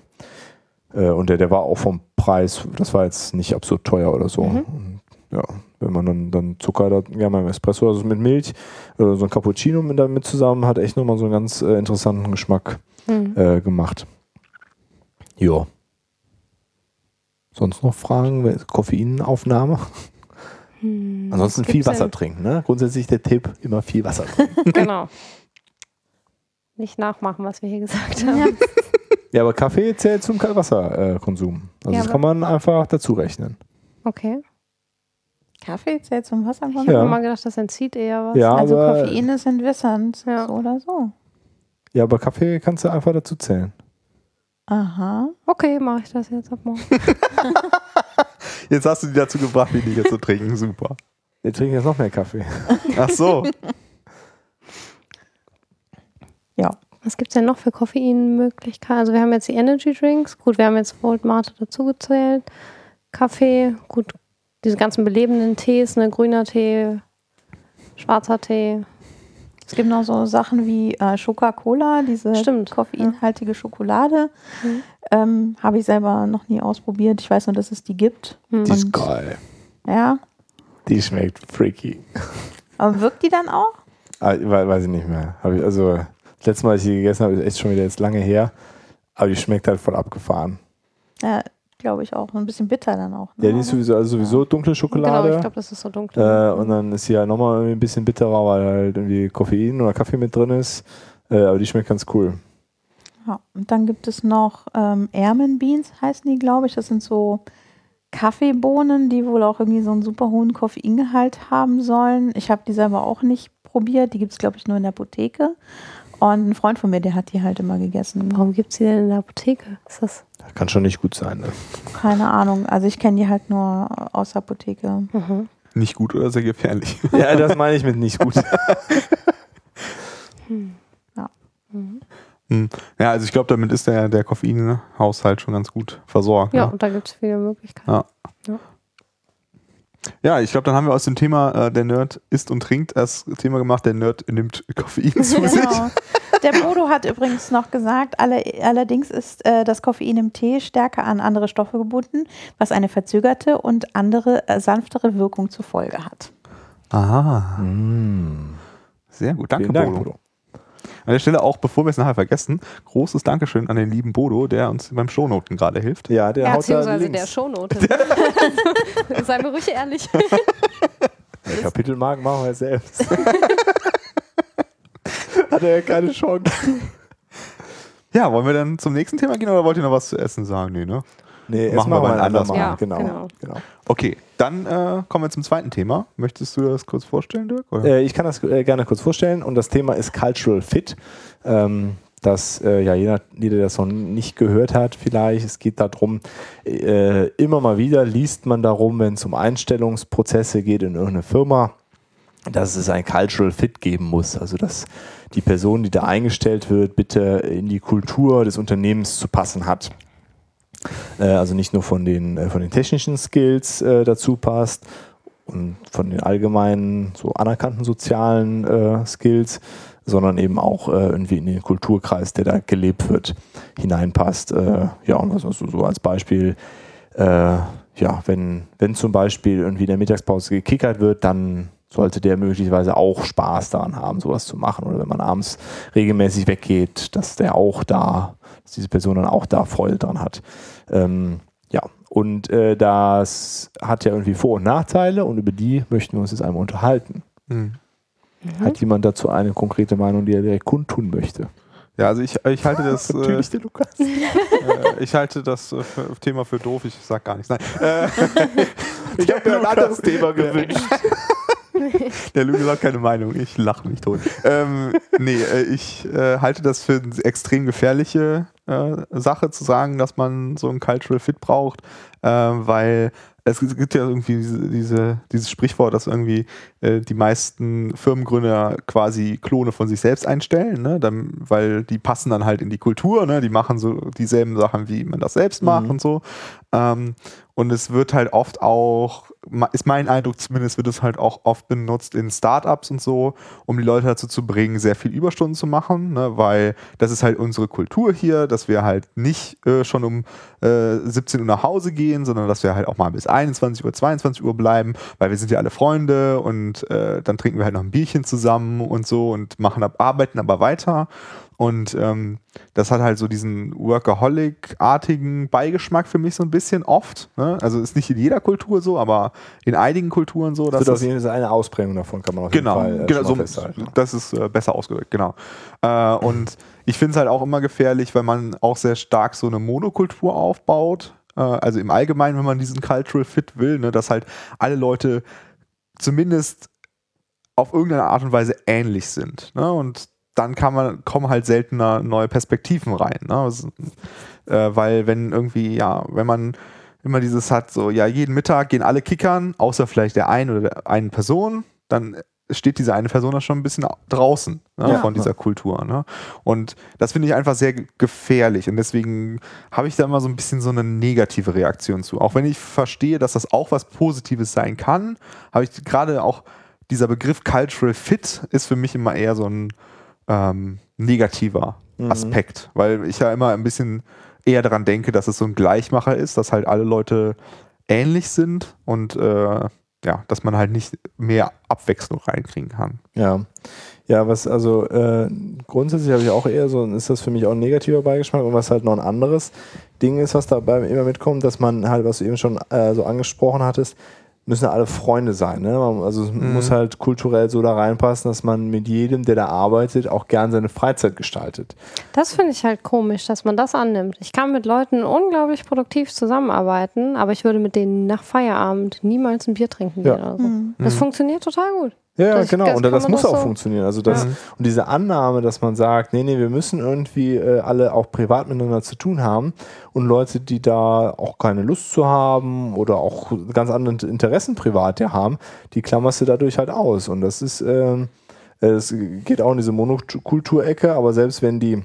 Äh, und der, der war auch vom Preis, das war jetzt nicht absurd teuer oder so. Mhm. Und, ja, wenn man dann, dann Zucker da gerne mal im Espresso, also mit Milch oder so ein Cappuccino mit damit zusammen, hat echt nochmal so einen ganz äh, interessanten Geschmack Mhm. äh, gemacht. Ja. Sonst noch Fragen? Koffeinaufnahme? Hm, Ansonsten viel Wasser denn? trinken. Ne? Grundsätzlich der Tipp, immer viel Wasser trinken. *laughs* Genau. Nicht nachmachen, was wir hier gesagt haben. Ja. ja, aber Kaffee zählt zum Wasserkonsum. Also Ja, das kann man einfach dazu rechnen. Okay. Kaffee zählt zum Wasser. Ich Ja. habe immer gedacht, das entzieht eher was. Ja, Also aber, Koffein ist entwässernd, Ja. so oder so. ja, aber Kaffee kannst du einfach dazu zählen. Aha. Okay, mache ich das jetzt ab morgen. *laughs* Jetzt hast du die dazu gebracht, weniger zu trinken. Super. Wir trinken jetzt noch mehr Kaffee. *laughs* Ach so. *laughs* Ja. Was gibt es denn noch für Koffeinmöglichkeiten? Also wir haben jetzt die Energy Drinks. Gut, wir haben jetzt Volt Mate dazugezählt. Kaffee, gut, diese ganzen belebenden Tees, ne, grüner Tee, schwarzer Tee. Es gibt noch so Sachen wie äh, Coca-Cola, diese Stimmt, koffeinhaltige Schokolade. Mhm. Ähm, Habe ich selber noch nie ausprobiert. Ich weiß nur, dass es die gibt. Hm. Die ist geil. Ja. Die schmeckt freaky. Aber wirkt die dann auch? Ah, we- weiß ich nicht mehr. Hab ich, also, das letzte Mal, als ich die gegessen habe, ist echt schon wieder jetzt lange her. Aber die schmeckt halt voll abgefahren. Ja, glaube ich auch. Ein bisschen bitter dann auch. Ne? Ja, die ist sowieso, also sowieso dunkle Genau, Schokolade. ich glaube, das ist so dunkel. Äh, und dann ist sie ja nochmal irgendwie ein bisschen bitterer, weil halt irgendwie Koffein oder Kaffee mit drin ist. Äh, aber die schmeckt ganz cool. Ja, und dann gibt es noch ähm, Airman Beans, heißen die, glaube ich. Das sind so Kaffeebohnen, die wohl auch irgendwie so einen super hohen Koffeingehalt haben sollen. Ich habe die selber auch nicht probiert. Die gibt es, glaube ich, nur in der Apotheke. Und ein Freund von mir, der hat die halt immer gegessen. Warum gibt es die denn in der Apotheke? Ist das? Kann schon nicht gut sein. Ne? Keine Ahnung. Also ich kenne die halt nur aus der Apotheke. Mhm. Nicht gut oder sehr gefährlich. *laughs* ja, das meine ich mit nicht gut. Hm. Ja, also ich glaube, damit ist der, der Koffeinhaushalt schon ganz gut versorgt. Ja, ne? und da gibt es viele Möglichkeiten. Ja. Ja. Ich glaube, dann haben wir aus dem Thema, äh, der Nerd isst und trinkt, das Thema gemacht, der Nerd nimmt *laughs* Koffein zu sich. Genau. Der Bodo hat übrigens noch gesagt, alle, allerdings ist äh, das Koffein im Tee stärker an andere Stoffe gebunden, was eine verzögerte und andere äh, sanftere Wirkung zur Folge hat. Aha, Mm. sehr gut. Danke, Dank, Bodo. Bodo. An der Stelle auch, bevor wir es nachher vergessen, großes Dankeschön an den lieben Bodo, der uns beim Shownoten gerade hilft. Ja, der Ja, haut da beziehungsweise der. Shownote. *laughs* *laughs* Seien wir ruhig ehrlich. Der Kapitelmarken machen wir selbst. *laughs* Hat er ja keine Chance. Ja, wollen wir dann zum nächsten Thema gehen oder wollt ihr noch was zu essen sagen? Nee, ne? Nee, Machen wir machen wir mal ein anders andermal. Ja, genau. genau. genau. Okay, dann äh, kommen wir zum zweiten Thema. Möchtest du das kurz vorstellen, Dirk? Oder? Äh, ich kann das äh, gerne kurz vorstellen und das Thema ist Cultural Fit. Ähm, das, äh, ja, jeder, jeder, der das noch nicht gehört hat, vielleicht, es geht darum, äh, immer mal wieder liest man darum, wenn es um Einstellungsprozesse geht in irgendeine Firma, dass es ein Cultural Fit geben muss. Also, dass die Person, die da eingestellt wird, bitte in die Kultur des Unternehmens zu passen hat. Äh, also nicht nur von den, äh, von den technischen Skills äh, dazu passt und von den allgemeinen, so anerkannten sozialen Skills, sondern eben auch äh, irgendwie in den Kulturkreis, der da gelebt wird, hineinpasst. Äh, ja, und was du so als Beispiel? Äh, ja, wenn, wenn zum Beispiel irgendwie in der Mittagspause gekickert wird, dann sollte der möglicherweise auch Spaß daran haben, sowas zu machen. Oder wenn man abends regelmäßig weggeht, dass der auch da, dass diese Person dann auch da Freude dran hat. Ähm, ja, und äh, das hat ja irgendwie Vor- und Nachteile und über die möchten wir uns jetzt einmal unterhalten. Hm. Hat jemand dazu eine konkrete Meinung, die er direkt kundtun möchte? Ja, also ich, ich halte das, *laughs* äh, Natürlich der Lukas. äh, ich halte das äh, für, Thema für doof. Ich sag gar nichts. Nein. Äh, *laughs* *laughs* Ich habe mir ein anderes Thema gewünscht. *laughs* Der Lukas hat keine Meinung, ich lache mich tot. Ähm, nee, äh, ich äh, halte das für eine extrem gefährliche äh, Sache zu sagen, dass man so ein Cultural Fit braucht, äh, weil es gibt ja irgendwie diese, diese, dieses Sprichwort, dass irgendwie äh, die meisten Firmengründer quasi Klone von sich selbst einstellen, ne? dann, weil die passen dann halt in die Kultur, ne? die machen so dieselben Sachen, wie man das selbst macht Mhm. und so. Ähm, und es wird halt oft auch, ist mein Eindruck zumindest, wird es halt auch oft benutzt in Startups und so, um die Leute dazu zu bringen, sehr viel Überstunden zu machen, ne? weil das ist halt unsere Kultur hier, dass wir halt nicht äh, schon um äh, 17 Uhr nach Hause gehen, sondern dass wir halt auch mal bis 21 Uhr, 22 Uhr bleiben, weil wir sind ja alle Freunde und äh, dann trinken wir halt noch ein Bierchen zusammen und so und machen ab, arbeiten aber weiter. Und ähm, das hat halt so diesen Workaholic-artigen Beigeschmack für mich so ein bisschen oft. Ne? Also ist nicht in jeder Kultur so, aber in einigen Kulturen so. Das dass wird auf es- jeden Fall eine Ausprägung davon, kann man auf Genau, jeden Fall äh, genau so, festhalten. das ist äh, besser ausgedrückt, genau. Äh, und ich finde es halt auch immer gefährlich, weil man auch sehr stark so eine Monokultur aufbaut. Äh, also im Allgemeinen, wenn man diesen Cultural Fit will, ne, dass halt alle Leute zumindest auf irgendeine Art und Weise ähnlich sind. Ne? Und dann kann man, kommen halt seltener neue Perspektiven rein. Ne? Das, äh, weil wenn irgendwie, ja, wenn man immer dieses hat, so, ja, jeden Mittag gehen alle kickern, außer vielleicht der einen oder der einen Person, dann steht diese eine Person da schon ein bisschen draußen ne, Ja. von dieser Kultur. Ne? Und das finde ich einfach sehr ge- gefährlich und deswegen habe ich da immer so ein bisschen so eine negative Reaktion zu. Auch wenn ich verstehe, dass das auch was Positives sein kann, habe ich gerade auch dieser Begriff Cultural Fit ist für mich immer eher so ein ähm, negativer Aspekt, weil ich ja immer ein bisschen eher daran denke, dass es so ein Gleichmacher ist, dass halt alle Leute ähnlich sind und äh, ja, dass man halt nicht mehr Abwechslung reinkriegen kann. Ja. Ja, was also äh, grundsätzlich habe ich auch eher so, ist das für mich auch ein negativer Beigeschmack und was halt noch ein anderes Ding ist, was dabei immer mitkommt, dass man halt, was du eben schon äh, so angesprochen hattest, müssen alle Freunde sein. Ne? Man, also es muss halt kulturell so da reinpassen, dass man mit jedem, der da arbeitet, auch gern seine Freizeit gestaltet. Das finde ich halt komisch, dass man das annimmt. Ich kann mit Leuten unglaublich produktiv zusammenarbeiten, aber ich würde mit denen nach Feierabend niemals ein Bier trinken Ja. gehen oder so. Das funktioniert total gut. Ja, Das- genau. das Und das muss doch auch so- funktionieren. Also das, Und diese Annahme, dass man sagt, nee, nee, wir müssen irgendwie äh, alle auch privat miteinander zu tun haben und Leute, die da auch keine Lust zu haben oder auch ganz andere Interessen privat ja haben, die klammerst du dadurch halt aus. Und das ist, ähm, es geht auch in diese Monokulturecke, aber selbst wenn die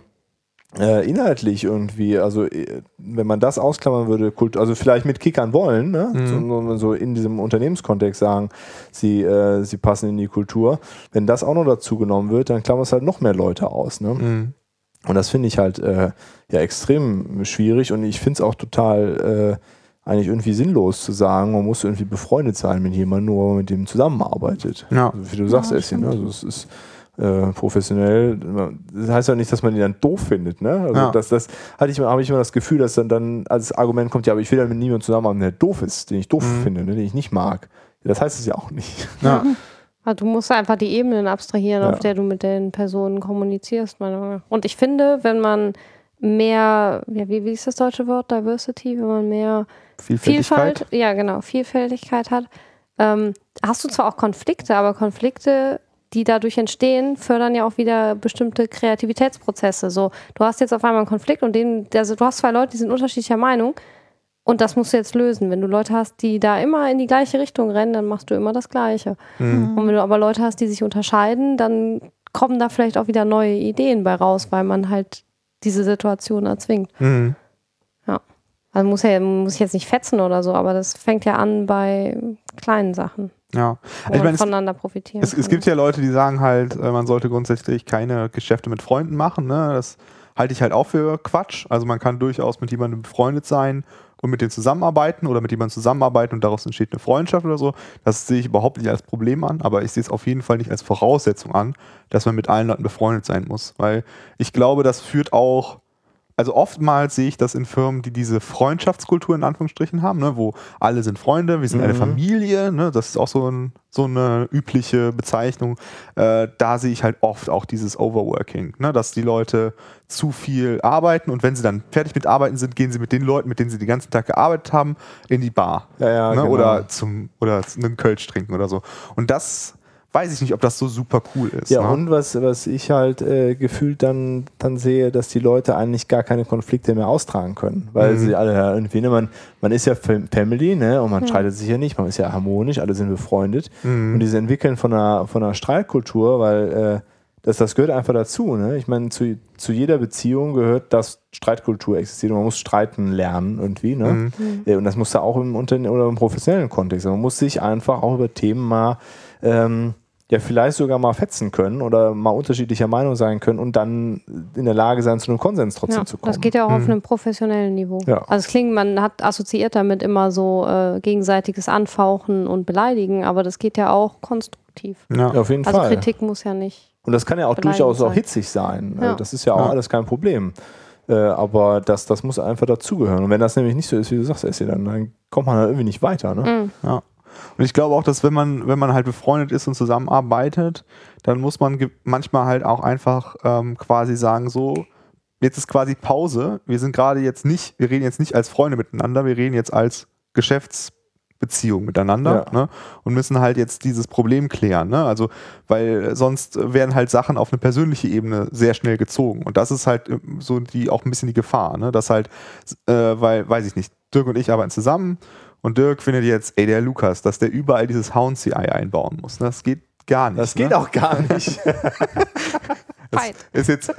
äh, inhaltlich irgendwie, also äh, wenn man das ausklammern würde, Kult, also vielleicht mit Kickern wollen, ne? so, so in diesem Unternehmenskontext sagen, sie, äh, sie passen in die Kultur. Wenn das auch noch dazu genommen wird, dann klammern es halt noch mehr Leute aus. Ne? Mhm. Und das finde ich halt äh, ja extrem schwierig und ich finde es auch total äh, eigentlich irgendwie sinnlos zu sagen, man muss irgendwie befreundet sein mit jemandem, nur mit dem zusammenarbeitet. Ja. Also, wie du sagst, Ja, Essin, ne? also es ist äh, professionell. Das heißt ja nicht, dass man ihn dann doof findet. Ne? Also Ja. das, das hatte ich, habe ich immer das Gefühl, dass dann, dann als Argument kommt, ja, aber ich will dann mit niemandem zusammenarbeiten, der doof ist, den ich doof Mhm. finde, ne? den ich nicht mag. Ja, das heißt es ja auch nicht. *laughs* Ja. Also du musst einfach die Ebenen abstrahieren, Ja. auf der du mit den Personen kommunizierst. Und ich finde, wenn man mehr, ja, wie, wie ist das deutsche Wort, Diversity, wenn man mehr Vielfältigkeit. Vielfalt, ja genau, Vielfältigkeit hat, ähm, hast du zwar auch Konflikte, aber Konflikte, die dadurch entstehen, fördern ja auch wieder bestimmte Kreativitätsprozesse. So, du hast jetzt auf einmal einen Konflikt und den, also du hast zwei Leute, die sind unterschiedlicher Meinung und das musst du jetzt lösen. Wenn du Leute hast, die da immer in die gleiche Richtung rennen, dann machst du immer das Gleiche. Mhm. Und wenn du aber Leute hast, die sich unterscheiden, dann kommen da vielleicht auch wieder neue Ideen bei raus, weil man halt diese Situation erzwingt. Mhm. Also muss ja muss ich jetzt nicht fetzen oder so, aber das fängt ja an bei kleinen Sachen, Ja. wo Ich man meine, es, voneinander profitieren es, es gibt ja Leute, die sagen halt, äh, man sollte grundsätzlich keine Geschäfte mit Freunden machen. Ne? Das halte ich halt auch für Quatsch. Also man kann durchaus mit jemandem befreundet sein und mit dem zusammenarbeiten oder mit jemandem zusammenarbeiten und daraus entsteht eine Freundschaft oder so. Das sehe ich überhaupt nicht als Problem an, aber ich sehe es auf jeden Fall nicht als Voraussetzung an, dass man mit allen Leuten befreundet sein muss. Weil ich glaube, das führt auch also oftmals sehe ich das in Firmen, die diese Freundschaftskultur in Anführungsstrichen haben, ne, wo alle sind Freunde, wir sind eine Mhm. Familie, ne, das ist auch so, ein, so eine übliche Bezeichnung. Äh, da sehe ich halt oft auch dieses Overworking, ne, dass die Leute zu viel arbeiten und wenn sie dann fertig mit Arbeiten sind, gehen sie mit den Leuten, mit denen sie den ganzen Tag gearbeitet haben, in die Bar. Ja, ja, ne, genau. Oder zum oder einen Kölsch trinken oder so. Und das weiß ich nicht, ob das so super cool ist. Ja, ne? und was, was ich halt äh, gefühlt dann, dann sehe, dass die Leute eigentlich gar keine Konflikte mehr austragen können. Weil Mhm. sie alle ja irgendwie, ne, man, man ist ja Fam- Family, ne? Und man streitet sich ja nicht, man ist ja harmonisch, alle sind befreundet. Mhm. Und dieses Entwickeln von einer, von einer Streitkultur, weil äh, das, das gehört einfach dazu. Ne? Ich meine, zu, zu jeder Beziehung gehört, dass Streitkultur existiert. Und man muss streiten lernen irgendwie. Ne? Mhm. Äh, Und das muss da auch im, Unterne oder im professionellen Kontext sein. Man muss sich einfach auch über Themen mal, ähm, ja, vielleicht sogar mal fetzen können oder mal unterschiedlicher Meinung sein können und dann in der Lage sein, zu einem Konsens trotzdem Ja, zu kommen. das geht ja auch auf einem professionellen Niveau. Ja. Also es klingt, man hat assoziiert damit immer so äh, gegenseitiges Anfauchen und Beleidigen, aber das geht ja auch konstruktiv. ja. ja, auf jeden Also Fall. Kritik muss ja nicht. Und das kann ja auch durchaus auch sein. hitzig sein. Ja. Äh, Das ist ja auch Ja. alles kein Problem. Äh, aber das, das muss einfach dazugehören. Und wenn das nämlich nicht so ist, wie du sagst, Essi, dann, dann kommt man halt irgendwie nicht weiter. Ne? Mhm. Ja. Und ich glaube auch, dass wenn man, wenn man halt befreundet ist und zusammenarbeitet, dann muss man manchmal halt auch einfach ähm, quasi sagen, so, jetzt ist quasi Pause. Wir sind gerade jetzt nicht, wir reden jetzt nicht als Freunde miteinander, wir reden jetzt als Geschäftsbeziehung miteinander Ja. ne? und müssen halt jetzt dieses Problem klären. Ne? Also, weil sonst werden halt Sachen auf eine persönliche Ebene sehr schnell gezogen. Und das ist halt ähm, so die auch ein bisschen die Gefahr, ne? Dass halt, äh, weil, weiß ich nicht, Dirk und ich arbeiten zusammen und Dirk findet jetzt, ey, der Lukas, dass der überall dieses Hound CI einbauen muss. Das geht gar nicht. Das geht ne? auch gar nicht. *laughs* Fight. Ist jetzt,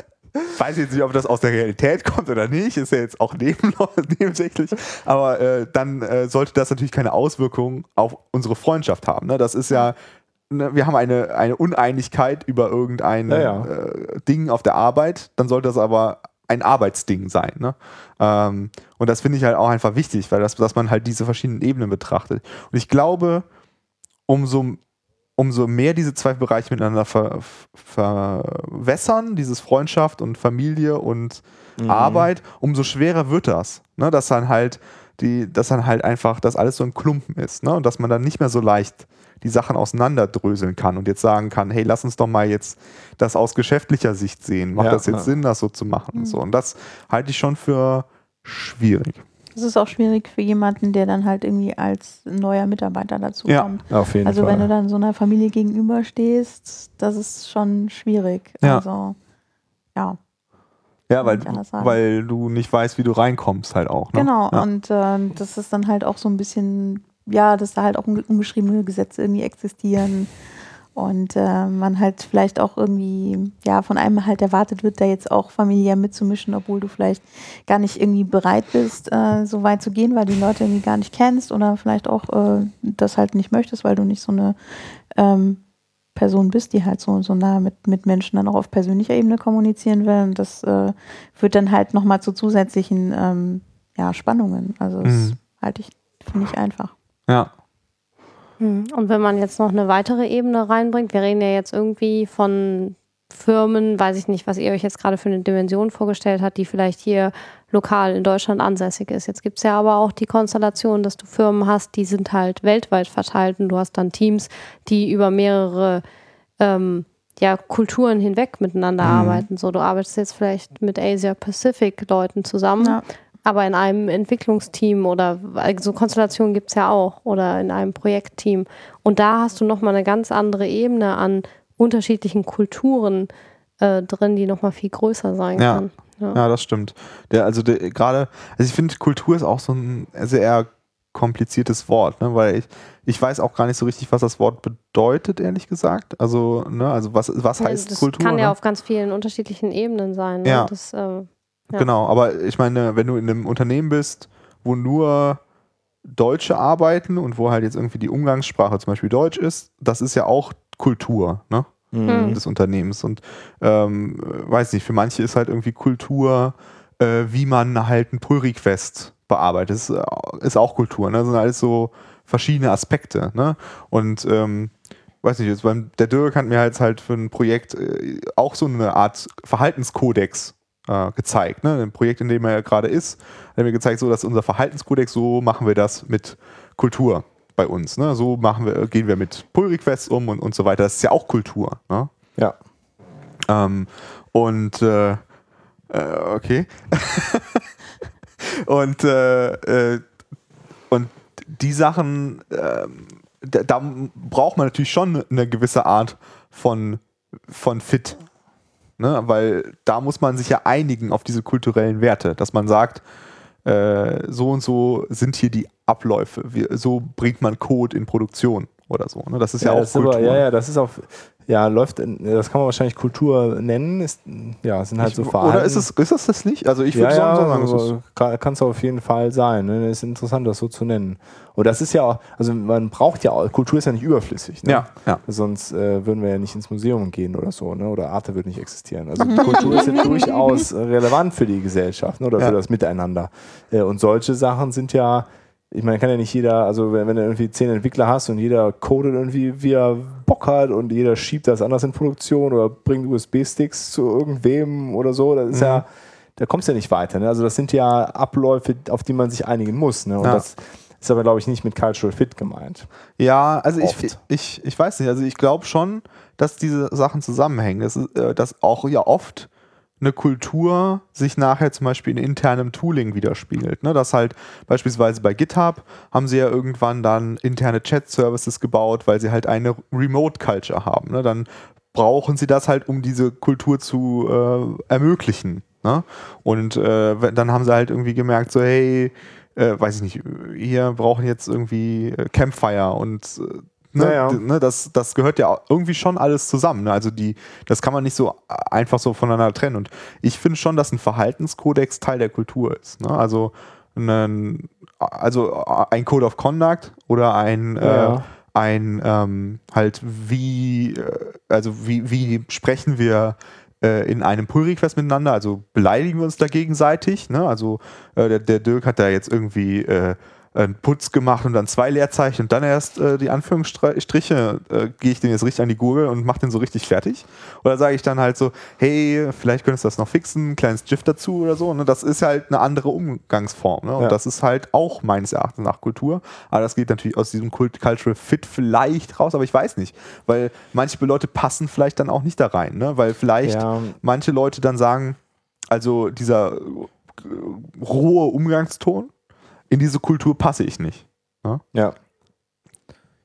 weiß ich jetzt nicht, ob das aus der Realität kommt oder nicht, ist ja jetzt auch neben, *laughs* nebensächlich, aber äh, dann äh, sollte das natürlich keine Auswirkungen auf unsere Freundschaft haben. Ne? Das ist ja, ne, wir haben eine, eine Uneinigkeit über irgendein Ja, ja. Äh, Ding auf der Arbeit, dann sollte das aber ein Arbeitsding sein. Ne? Ähm, und das finde ich halt auch einfach wichtig, weil das, dass man halt diese verschiedenen Ebenen betrachtet. Und ich glaube, umso umso mehr diese zwei Bereiche miteinander ver verwässern, dieses Freundschaft und Familie und Mhm. Arbeit, umso schwerer wird das. Ne? Dass dann halt die, dass dann halt einfach das alles so ein Klumpen ist, ne? Und dass man dann nicht mehr so leicht die Sachen auseinanderdröseln kann und jetzt sagen kann, hey, lass uns doch mal jetzt das aus geschäftlicher Sicht sehen. Macht Ja, das jetzt ja. Sinn, das so zu machen? Und, so. und das halte ich schon für schwierig. Das ist auch schwierig für jemanden, der dann halt irgendwie als neuer Mitarbeiter dazu Ja. kommt. Auf jeden Also Fall. wenn du dann so einer Familie gegenüberstehst, das ist schon schwierig. Ja. Also ja, Ja, weil, weil du nicht weißt, wie du reinkommst halt auch. Ne? genau. Ja. Und ähm, das ist dann halt auch so ein bisschen, ja, dass da halt auch unge- ungeschriebene Gesetze irgendwie existieren. Und äh, man halt vielleicht auch irgendwie, ja, von einem halt erwartet wird, da jetzt auch familiär mitzumischen, obwohl du vielleicht gar nicht irgendwie bereit bist, äh, so weit zu gehen, weil du die Leute irgendwie gar nicht kennst oder vielleicht auch äh, das halt nicht möchtest, weil du nicht so eine ähm, Person bist, die halt so, so nah mit, mit Menschen dann auch auf persönlicher Ebene kommunizieren will. Und das äh, führt dann halt nochmal zu zusätzlichen ähm, ja, Spannungen. Also das Mhm. halte ich für nicht einfach. Ja. Hm. Und wenn man jetzt noch eine weitere Ebene reinbringt, wir reden ja jetzt irgendwie von Firmen, weiß ich nicht, was ihr euch jetzt gerade für eine Dimension vorgestellt habt, die vielleicht hier lokal in Deutschland ansässig ist. Jetzt gibt es ja aber auch die Konstellation, dass du Firmen hast, die sind halt weltweit verteilt und du hast dann Teams, die über mehrere ähm, ja, Kulturen hinweg miteinander Mhm. arbeiten. So, du arbeitest jetzt vielleicht mit Asia Pacific Leuten zusammen, Ja. aber in einem Entwicklungsteam oder so Konstellationen gibt es ja auch oder in einem Projektteam. Und da hast du nochmal eine ganz andere Ebene an unterschiedlichen Kulturen äh, drin, die nochmal viel größer sein Ja. kann. Ja. Ja, das stimmt. Der, also gerade, also ich finde, Kultur ist auch so ein sehr kompliziertes Wort, ne? weil ich, ich weiß auch gar nicht so richtig, was das Wort bedeutet, ehrlich gesagt. Also, ne, also was, was heißt das Kultur? kann ja ne? auf ganz vielen unterschiedlichen Ebenen sein. Ne? Ja. Das, äh, ja. Genau, aber ich meine, wenn du in einem Unternehmen bist, wo nur Deutsche arbeiten und wo halt jetzt irgendwie die Umgangssprache zum Beispiel Deutsch ist, das ist ja auch Kultur, ne? Hm. des Unternehmens. Und ähm, weiß nicht, für manche ist halt irgendwie Kultur, äh, wie man halt ein Pull-Request bearbeitet. Das ist, äh, ist auch Kultur, ne? Das sind alles so verschiedene Aspekte. Ne? Und ähm, weiß nicht, jetzt beim, der Dirk hat mir jetzt halt für ein Projekt äh, auch so eine Art Verhaltenskodex äh, gezeigt. Ne? Ein Projekt, in dem er gerade ist, hat er mir gezeigt, so dass unser Verhaltenskodex, so machen wir das mit Kultur bei uns. Ne? So machen wir, gehen wir mit Pull-Requests um und, und so weiter. Das ist ja auch Kultur. Ne? Ja. Ähm, und äh, äh, okay. *laughs* und, äh, äh, und die Sachen, ähm, da, da braucht man natürlich schon eine gewisse Art von, von Fit. Ne? Weil da muss man sich ja einigen auf diese kulturellen Werte, dass man sagt, äh, so und so sind hier die Abläufe, Wir, so bringt man Code in Produktion oder so. Ne? Das ist ja, auch das ist aber, Kultur. ja, ja, das ist auch, ja, läuft, in, das kann man wahrscheinlich Kultur nennen. Ist, ja, sind halt Ich- so Verhalten. Oder ist es, ist das das nicht? Also ich ja, würde ja, sagen, es ist aber kann, kann es auf jeden Fall sein. Ne? ist interessant, das so zu nennen. Und das ist ja auch, also man braucht ja auch, Kultur ist ja nicht überflüssig. Ne? Ja, ja. Sonst äh, würden wir ja nicht ins Museum gehen oder so, ne? oder Arte würde nicht existieren. Also *laughs* Kultur ist ja *laughs* durchaus relevant für die Gesellschaft ne? oder Ja. für das Miteinander. Äh, und solche Sachen sind ja, ich meine, kann ja nicht jeder, also wenn, wenn du irgendwie zehn Entwickler hast und jeder codet irgendwie, wie er Bock hat und jeder schiebt das anders in Produktion oder bringt USB-Sticks zu irgendwem oder so, das ist Mhm. ja, da kommst du ja nicht weiter. Ne? Also das sind ja Abläufe, auf die man sich einigen muss. Ne? Und Ja. das ist aber, glaube ich, nicht mit Cultural Fit gemeint. Ja, also ich, ich, ich weiß nicht, also ich glaube schon, dass diese Sachen zusammenhängen. Das ist, äh, dass auch ja oft eine Kultur sich nachher zum Beispiel in internem Tooling widerspiegelt. Ne? Dass halt beispielsweise bei GitHub haben sie ja irgendwann dann interne Chat-Services gebaut, weil sie halt eine Remote-Culture haben. Ne? Dann brauchen sie das halt, um diese Kultur zu äh, ermöglichen. Ne? Und äh, dann haben sie halt irgendwie gemerkt, so hey, äh, weiß ich nicht, hier brauchen jetzt irgendwie äh, Campfire und äh, Ne, Ja, ja. d- Ne, das, das gehört ja irgendwie schon alles zusammen. Ne? Also die, das kann man nicht so einfach so voneinander trennen. Und ich finde schon, dass ein Verhaltenskodex Teil der Kultur ist. Ne? Also, ein, also ein Code of Conduct oder ein, Ja. äh, ein ähm, halt wie, äh, also wie, wie sprechen wir äh, in einem Pull-Request miteinander, also beleidigen wir uns da gegenseitig. Ne? Also äh, der, der Dirk hat da jetzt irgendwie äh, einen Putz gemacht und dann zwei Leerzeichen und dann erst äh, die Anführungsstriche, äh, gehe ich den jetzt richtig an die Gurgel und mache den so richtig fertig. Oder sage ich dann halt so, hey, vielleicht könntest du das noch fixen, ein kleines GIF dazu oder so. Ne? Das ist halt eine andere Umgangsform. Ne? Und Ja. das ist halt auch meines Erachtens nach Kultur. Aber das geht natürlich aus diesem Kult Cultural Fit vielleicht raus, aber ich weiß nicht. Weil manche Leute passen vielleicht dann auch nicht da rein. Ne? Weil vielleicht Ja. manche Leute dann sagen, also dieser äh, rohe Umgangston, in diese Kultur passe ich nicht. Ja.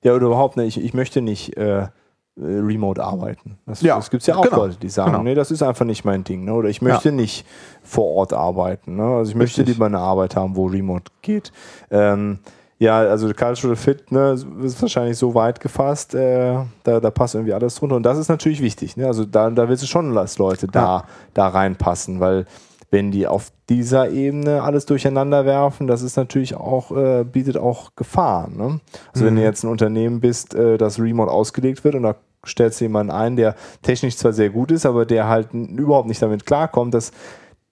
Ja, oder überhaupt nicht. Ich, ich möchte nicht äh, äh, remote arbeiten. Das, Ja, das gibt es ja auch genau. Leute, die sagen, Genau. nee, das ist einfach nicht mein Ding. Ne? Oder ich möchte nicht vor Ort arbeiten. Ne? Also ich möchte Richtig. lieber eine Arbeit haben, wo remote geht. Ähm, ja, also Cultural Fit ne, ist wahrscheinlich so weit gefasst, äh, da, da passt irgendwie alles drunter. Und das ist natürlich wichtig. Ne? Also da, da willst du schon, dass Leute da, da reinpassen, weil wenn die auf dieser Ebene alles durcheinander werfen, das ist natürlich auch, äh, bietet auch Gefahren. Ne? Also wenn Mhm. du jetzt ein Unternehmen bist, äh, das remote ausgelegt wird und da stellst du jemanden ein, der technisch zwar sehr gut ist, aber der halt überhaupt nicht damit klarkommt, das,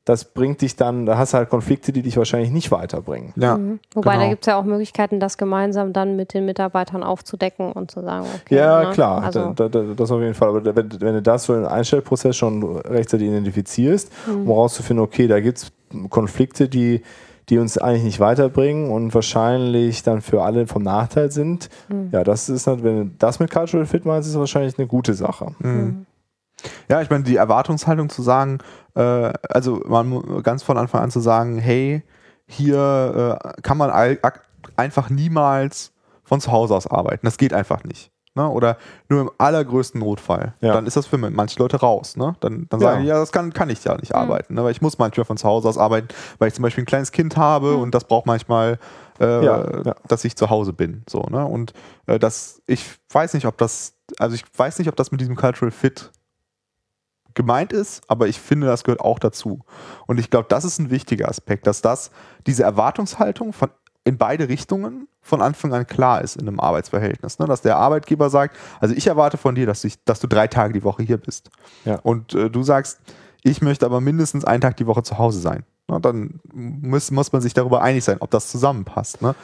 das bringt dich dann, da hast du halt Konflikte, die dich wahrscheinlich nicht weiterbringen. Ja, Mhm. Wobei genau. da gibt es ja auch Möglichkeiten, das gemeinsam dann mit den Mitarbeitern aufzudecken und zu sagen, okay. Ja, ne? klar, Also, da, da, das auf jeden Fall. Aber wenn, wenn du das so im Einstellprozess schon rechtzeitig identifizierst, um herauszufinden, okay, da gibt es Konflikte, die, die uns eigentlich nicht weiterbringen und wahrscheinlich dann für alle vom Nachteil sind. Ja, das ist, halt- wenn du das mit Cultural Fit meinst, ist wahrscheinlich eine gute Sache. Mhm. Ja, ich meine, die Erwartungshaltung zu sagen, also man ganz von Anfang an zu sagen, hey, hier äh, kann man einfach niemals von zu Hause aus arbeiten. Das geht einfach nicht. Ne? Oder nur im allergrößten Notfall. Ja. Dann ist das für manche Leute raus. Ne? Dann, dann Ja. sagen die, ja, das kann, kann ich ja nicht arbeiten. Ne? Weil ich muss manchmal von zu Hause aus arbeiten, weil ich zum Beispiel ein kleines Kind habe und das braucht manchmal, äh, ja. dass ich zu Hause bin. So, ne? Und äh, das, ich weiß nicht, ob das, also ich weiß nicht, ob das mit diesem Cultural Fit gemeint ist, aber ich finde, das gehört auch dazu. Und ich glaube, das ist ein wichtiger Aspekt, dass das, diese Erwartungshaltung von in beide Richtungen von Anfang an klar ist in einem Arbeitsverhältnis. Ne? Dass der Arbeitgeber sagt, also ich erwarte von dir, dass, ich, dass du drei Tage die Woche hier bist. Ja. Und äh, du sagst, ich möchte aber mindestens einen Tag die Woche zu Hause sein. Na, dann muss, muss man sich darüber einig sein, ob das zusammenpasst. Ne?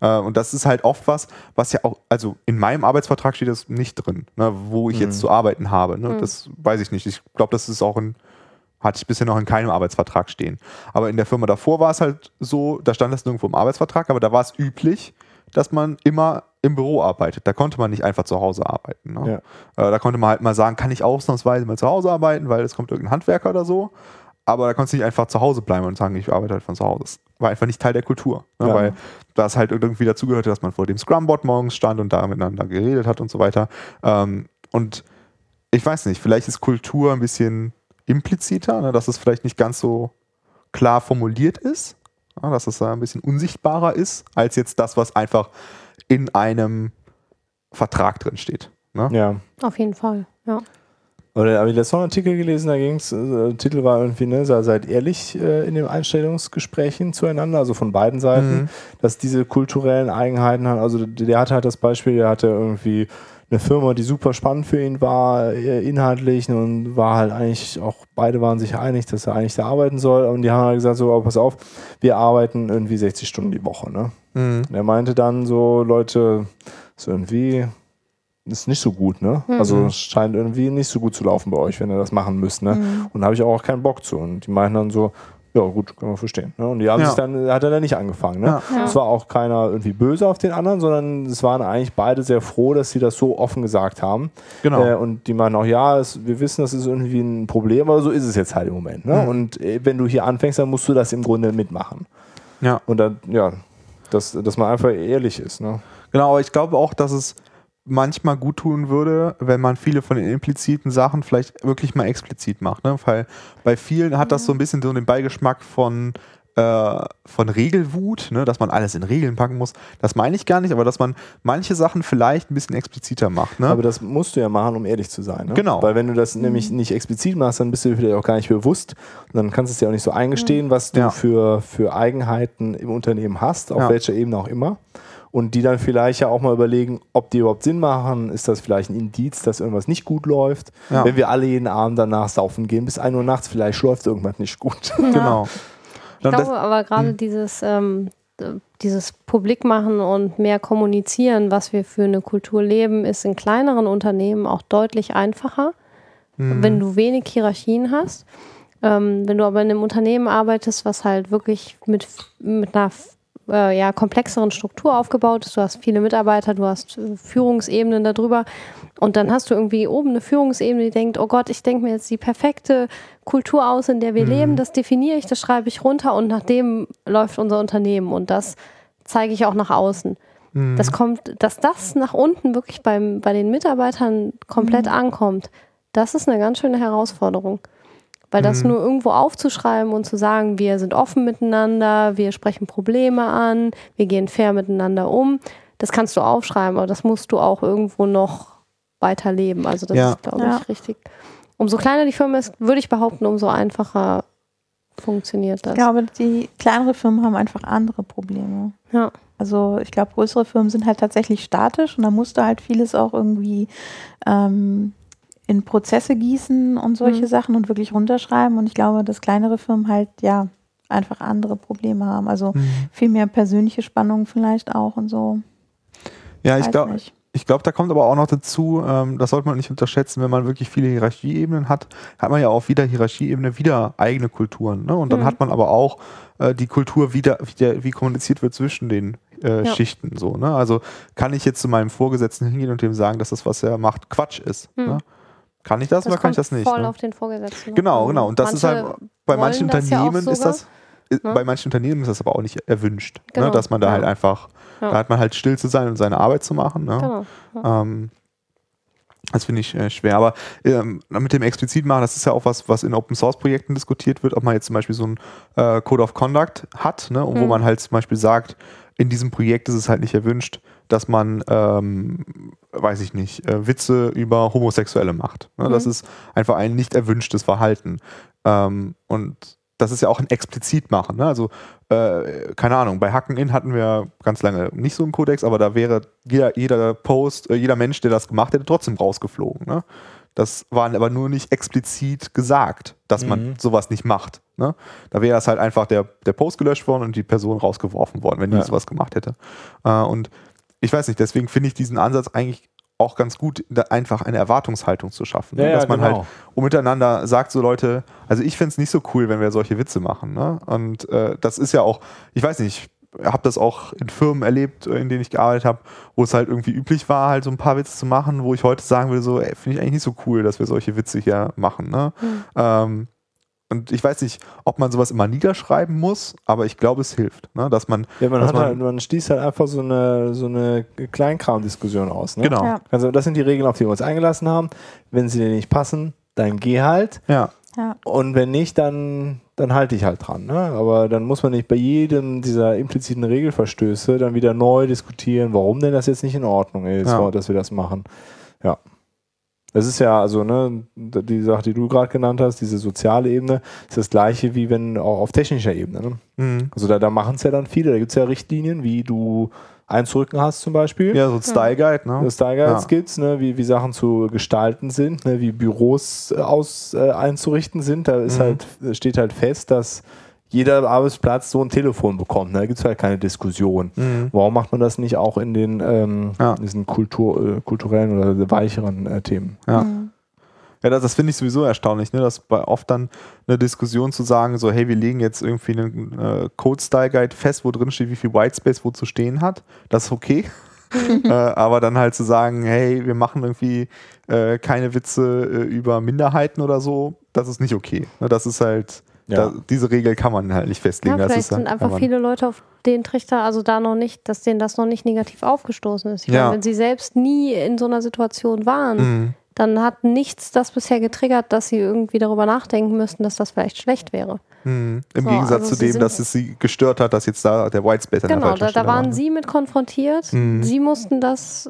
Äh, und das ist halt oft was, was ja auch, also in meinem Arbeitsvertrag steht das nicht drin, ne, wo ich jetzt zu arbeiten habe. Ne? Das weiß ich nicht. Ich glaube, das ist auch ein, hatte ich bisher noch in keinem Arbeitsvertrag stehen. Aber in der Firma davor war es halt so, da stand das nirgendwo im Arbeitsvertrag, aber da war es üblich, dass man immer im Büro arbeitet. Da konnte man nicht einfach zu Hause arbeiten. Ne? Äh, da konnte man halt mal sagen, kann ich ausnahmsweise mal zu Hause arbeiten, weil es kommt irgendein Handwerker oder so. Aber da konntest du nicht einfach zu Hause bleiben und sagen, ich arbeite halt von zu Hause. Das war einfach nicht Teil der Kultur. Ne? Ja. Weil das halt irgendwie dazugehörte, dass man vor dem Scrum-Bot morgens stand und da miteinander geredet hat und so weiter. Ähm, und ich weiß nicht, vielleicht ist Kultur ein bisschen impliziter, ne? dass es vielleicht nicht ganz so klar formuliert ist, ja, dass es da ein bisschen unsichtbarer ist, als jetzt das, was einfach in einem Vertrag drin steht. Ne? Ja. Auf jeden Fall, ja. Oder habe ich letzten Artikel gelesen, da ging es, äh, der Titel war irgendwie, ne, sei- seid ehrlich äh, in den Einstellungsgesprächen zueinander, also von beiden Seiten, Mhm. dass diese kulturellen Eigenheiten haben. Also der, hatte halt das Beispiel, der hatte irgendwie eine Firma, die super spannend für ihn war, äh, inhaltlich und war halt eigentlich auch, beide waren sich einig, dass er eigentlich da arbeiten soll. Und die haben halt gesagt, so, aber pass auf, wir arbeiten irgendwie 60 Stunden die Woche, ne? Mhm. Und er meinte dann so, Leute, ist irgendwie ist nicht so gut, ne? Also es scheint irgendwie nicht so gut zu laufen bei euch, wenn ihr das machen müsst, ne? Und da habe ich auch keinen Bock zu. Und die meinten dann so, ja gut, kann man verstehen. Ne? Und die haben Ja. sich dann, hat er dann nicht angefangen. Ne? Ja. Ja. Es war auch keiner irgendwie böse auf den anderen, sondern es waren eigentlich beide sehr froh, dass sie das so offen gesagt haben. Genau. Äh, und die meinen auch, ja, es, wir wissen, das ist irgendwie ein Problem, aber so ist es jetzt halt im Moment. Ne? Mhm. Und äh, wenn du hier anfängst, dann musst du das im Grunde mitmachen. ja. Und dann, ja, dass, dass man einfach ehrlich ist. Ne? Genau, aber ich glaube auch, dass es manchmal gut tun würde, wenn man viele von den impliziten Sachen vielleicht wirklich mal explizit macht. Ne? Weil bei vielen hat das so ein bisschen so den Beigeschmack von äh, von Regelwut, ne, dass man alles in Regeln packen muss. Das meine ich gar nicht, aber dass man manche Sachen vielleicht ein bisschen expliziter macht. Ne? Aber das musst du ja machen, um ehrlich zu sein. Ne? Genau. Weil wenn du das nämlich nicht explizit machst, dann bist du dir vielleicht auch gar nicht bewusst. Und dann kannst du es dir auch nicht so eingestehen, was du Ja. für, für Eigenheiten im Unternehmen hast, auf Ja. welcher Ebene auch immer. Und die dann vielleicht ja auch mal überlegen, ob die überhaupt Sinn machen. Ist das vielleicht ein Indiz, dass irgendwas nicht gut läuft? Ja. Wenn wir alle jeden Abend danach saufen gehen bis 1 Uhr nachts, vielleicht läuft irgendwas nicht gut. *laughs* Genau. Ich das- glaube aber gerade dieses, ähm, äh, dieses Publik machen und mehr kommunizieren, was wir für eine Kultur leben, ist in kleineren Unternehmen auch deutlich einfacher, Mhm. wenn du wenig Hierarchien hast. Ähm, wenn du aber in einem Unternehmen arbeitest, was halt wirklich mit, mit einer äh, ja, komplexeren Struktur aufgebaut ist, du hast viele Mitarbeiter, du hast äh, Führungsebenen darüber. Und dann hast du irgendwie oben eine Führungsebene, die denkt, oh Gott, ich denke mir jetzt die perfekte Kultur aus, in der wir leben, das definiere ich, das schreibe ich runter und nach dem läuft unser Unternehmen und das zeige ich auch nach außen. Das kommt, dass das nach unten wirklich beim, bei den Mitarbeitern komplett ankommt, das ist eine ganz schöne Herausforderung. Weil das nur irgendwo aufzuschreiben und zu sagen, wir sind offen miteinander, wir sprechen Probleme an, wir gehen fair miteinander um, das kannst du aufschreiben, aber das musst du auch irgendwo noch weiterleben. Also das Ja. ist, glaube Ja. ich, richtig. Umso kleiner die Firma ist, würde ich behaupten, umso einfacher funktioniert das. Ich glaube, die kleinere Firmen haben einfach andere Probleme. Ja. Also ich glaube, größere Firmen sind halt tatsächlich statisch und da musst du halt vieles auch irgendwie ähm, in Prozesse gießen und solche Mhm. Sachen und wirklich runterschreiben. Und ich glaube, dass kleinere Firmen halt ja einfach andere Probleme haben. Also Mhm. viel mehr persönliche Spannungen vielleicht auch und so. Ja, ich glaube, ich glaube, da kommt aber auch noch dazu, ähm, das sollte man nicht unterschätzen, wenn man wirklich viele Hierarchieebenen hat, hat man ja auf jeder Hierarchieebene wieder eigene Kulturen. Ne? Und dann Mhm. hat man aber auch äh, die Kultur, wie, der, wie, der, wie kommuniziert wird zwischen den äh, Ja. Schichten. So, ne? Also kann ich jetzt zu meinem Vorgesetzten hingehen und dem sagen, dass das, was er macht, Quatsch ist. Mhm. Ne? Kann ich das, oder kann ich das nicht? voll ne? auf den Vorgesetzten. Genau, an. genau. Und das ist Manche halt bei manchen das ja Unternehmen ist das. Ne? Bei manchen Unternehmen ist das aber auch nicht erwünscht, Genau, ne? dass man da ja. halt einfach, Ja. da hat man halt still zu sein und seine Arbeit zu machen. Ne? Genau. Ähm, das finde ich äh, schwer. Aber ähm, mit dem explizit machen, das ist ja auch was, was in Open Source Projekten diskutiert wird, ob man jetzt zum Beispiel so ein äh, Code of Conduct hat, ne, und wo Mhm. man halt zum Beispiel sagt, in diesem Projekt ist es halt nicht erwünscht, dass man, ähm, weiß ich nicht, äh, Witze über Homosexuelle macht. Ne? Das Mhm. ist einfach ein nicht erwünschtes Verhalten. Ähm, und das ist ja auch ein explizit machen. Ne? Also, äh, keine Ahnung, bei Hacken In hatten wir ganz lange nicht so einen Kodex, aber da wäre jeder, jeder Post, äh, jeder Mensch, der das gemacht hätte, trotzdem rausgeflogen. Ne? Das war aber nur nicht explizit gesagt, dass man Mhm. sowas nicht macht. Ne? Da wäre das halt einfach der, der Post gelöscht worden und die Person rausgeworfen worden, wenn die Ja. sowas gemacht hätte. Äh, und ich weiß nicht, deswegen finde ich diesen Ansatz eigentlich auch ganz gut, da einfach eine Erwartungshaltung zu schaffen. Ne? Ja, ja, dass man genau. halt und miteinander sagt so Leute, also ich finde es nicht so cool, wenn wir solche Witze machen. Ne? Und äh, das ist ja auch, ich weiß nicht, ich habe das auch in Firmen erlebt, äh, in denen ich gearbeitet habe, wo es halt irgendwie üblich war, halt so ein paar Witze zu machen, wo ich heute sagen würde, so, finde ich eigentlich nicht so cool, dass wir solche Witze hier machen. Ne? Mhm. Ähm, und ich weiß nicht, ob man sowas immer niederschreiben muss, aber ich glaube, es hilft, ne? dass man, Ja, man, dass hat man- halt, man schließt halt einfach so eine, so eine Kleinkram-Diskussion aus. Ne? genau, Ja. Also das sind die Regeln, auf die wir uns eingelassen haben. Wenn sie dir nicht passen, dann geh halt. ja, Ja. Und wenn nicht, dann, dann halte ich halt dran. Ne? Aber dann muss man nicht bei jedem dieser impliziten Regelverstöße dann wieder neu diskutieren, warum denn das jetzt nicht in Ordnung ist, Ja. dass wir das machen. Ja. Das ist ja, also, ne, die Sache, die du gerade genannt hast, diese soziale Ebene, ist das gleiche wie wenn auch auf technischer Ebene. Ne? Mhm. Also da, da machen es ja dann viele, da gibt es ja Richtlinien, wie du einzurücken hast zum Beispiel. ja, so ein Style Guide, ne? Style Guides Ja. gibt's, ne, wie, wie Sachen zu gestalten sind, ne, wie Büros äh, aus, äh, einzurichten sind. Da ist Mhm. halt, steht halt fest, dass jeder Arbeitsplatz so ein Telefon bekommt. Ne? Da gibt es halt keine Diskussion. Mhm. Warum macht man das nicht auch in den ähm, Ja. diesen Kultur, äh, kulturellen oder weicheren äh, Themen? Ja. Mhm. Ja, das, das finde ich sowieso erstaunlich, ne? dass bei oft dann eine Diskussion zu sagen, so, hey, wir legen jetzt irgendwie einen äh, Code-Style-Guide fest, wo drin steht, wie viel Whitespace wo zu stehen hat. Das ist okay. *laughs* äh, aber dann halt zu sagen, hey, wir machen irgendwie äh, keine Witze äh, über Minderheiten oder so, das ist nicht okay. Ne? Das ist halt, Ja. da, diese Regel kann man halt nicht festlegen. Ja, das vielleicht ist, sind einfach viele Leute auf den Trichter, also da noch nicht, dass denen das noch nicht negativ aufgestoßen ist. Ich Ja. meine, wenn sie selbst nie in so einer Situation waren, Mhm. dann hat nichts das bisher getriggert, dass sie irgendwie darüber nachdenken müssten, dass das vielleicht schlecht wäre. Mhm. Im So, Gegensatz also zu dem, dass es sie gestört hat, dass jetzt da der Whitespace an der Genau, da, da war, waren ne? sie mit konfrontiert. Mhm. Sie mussten das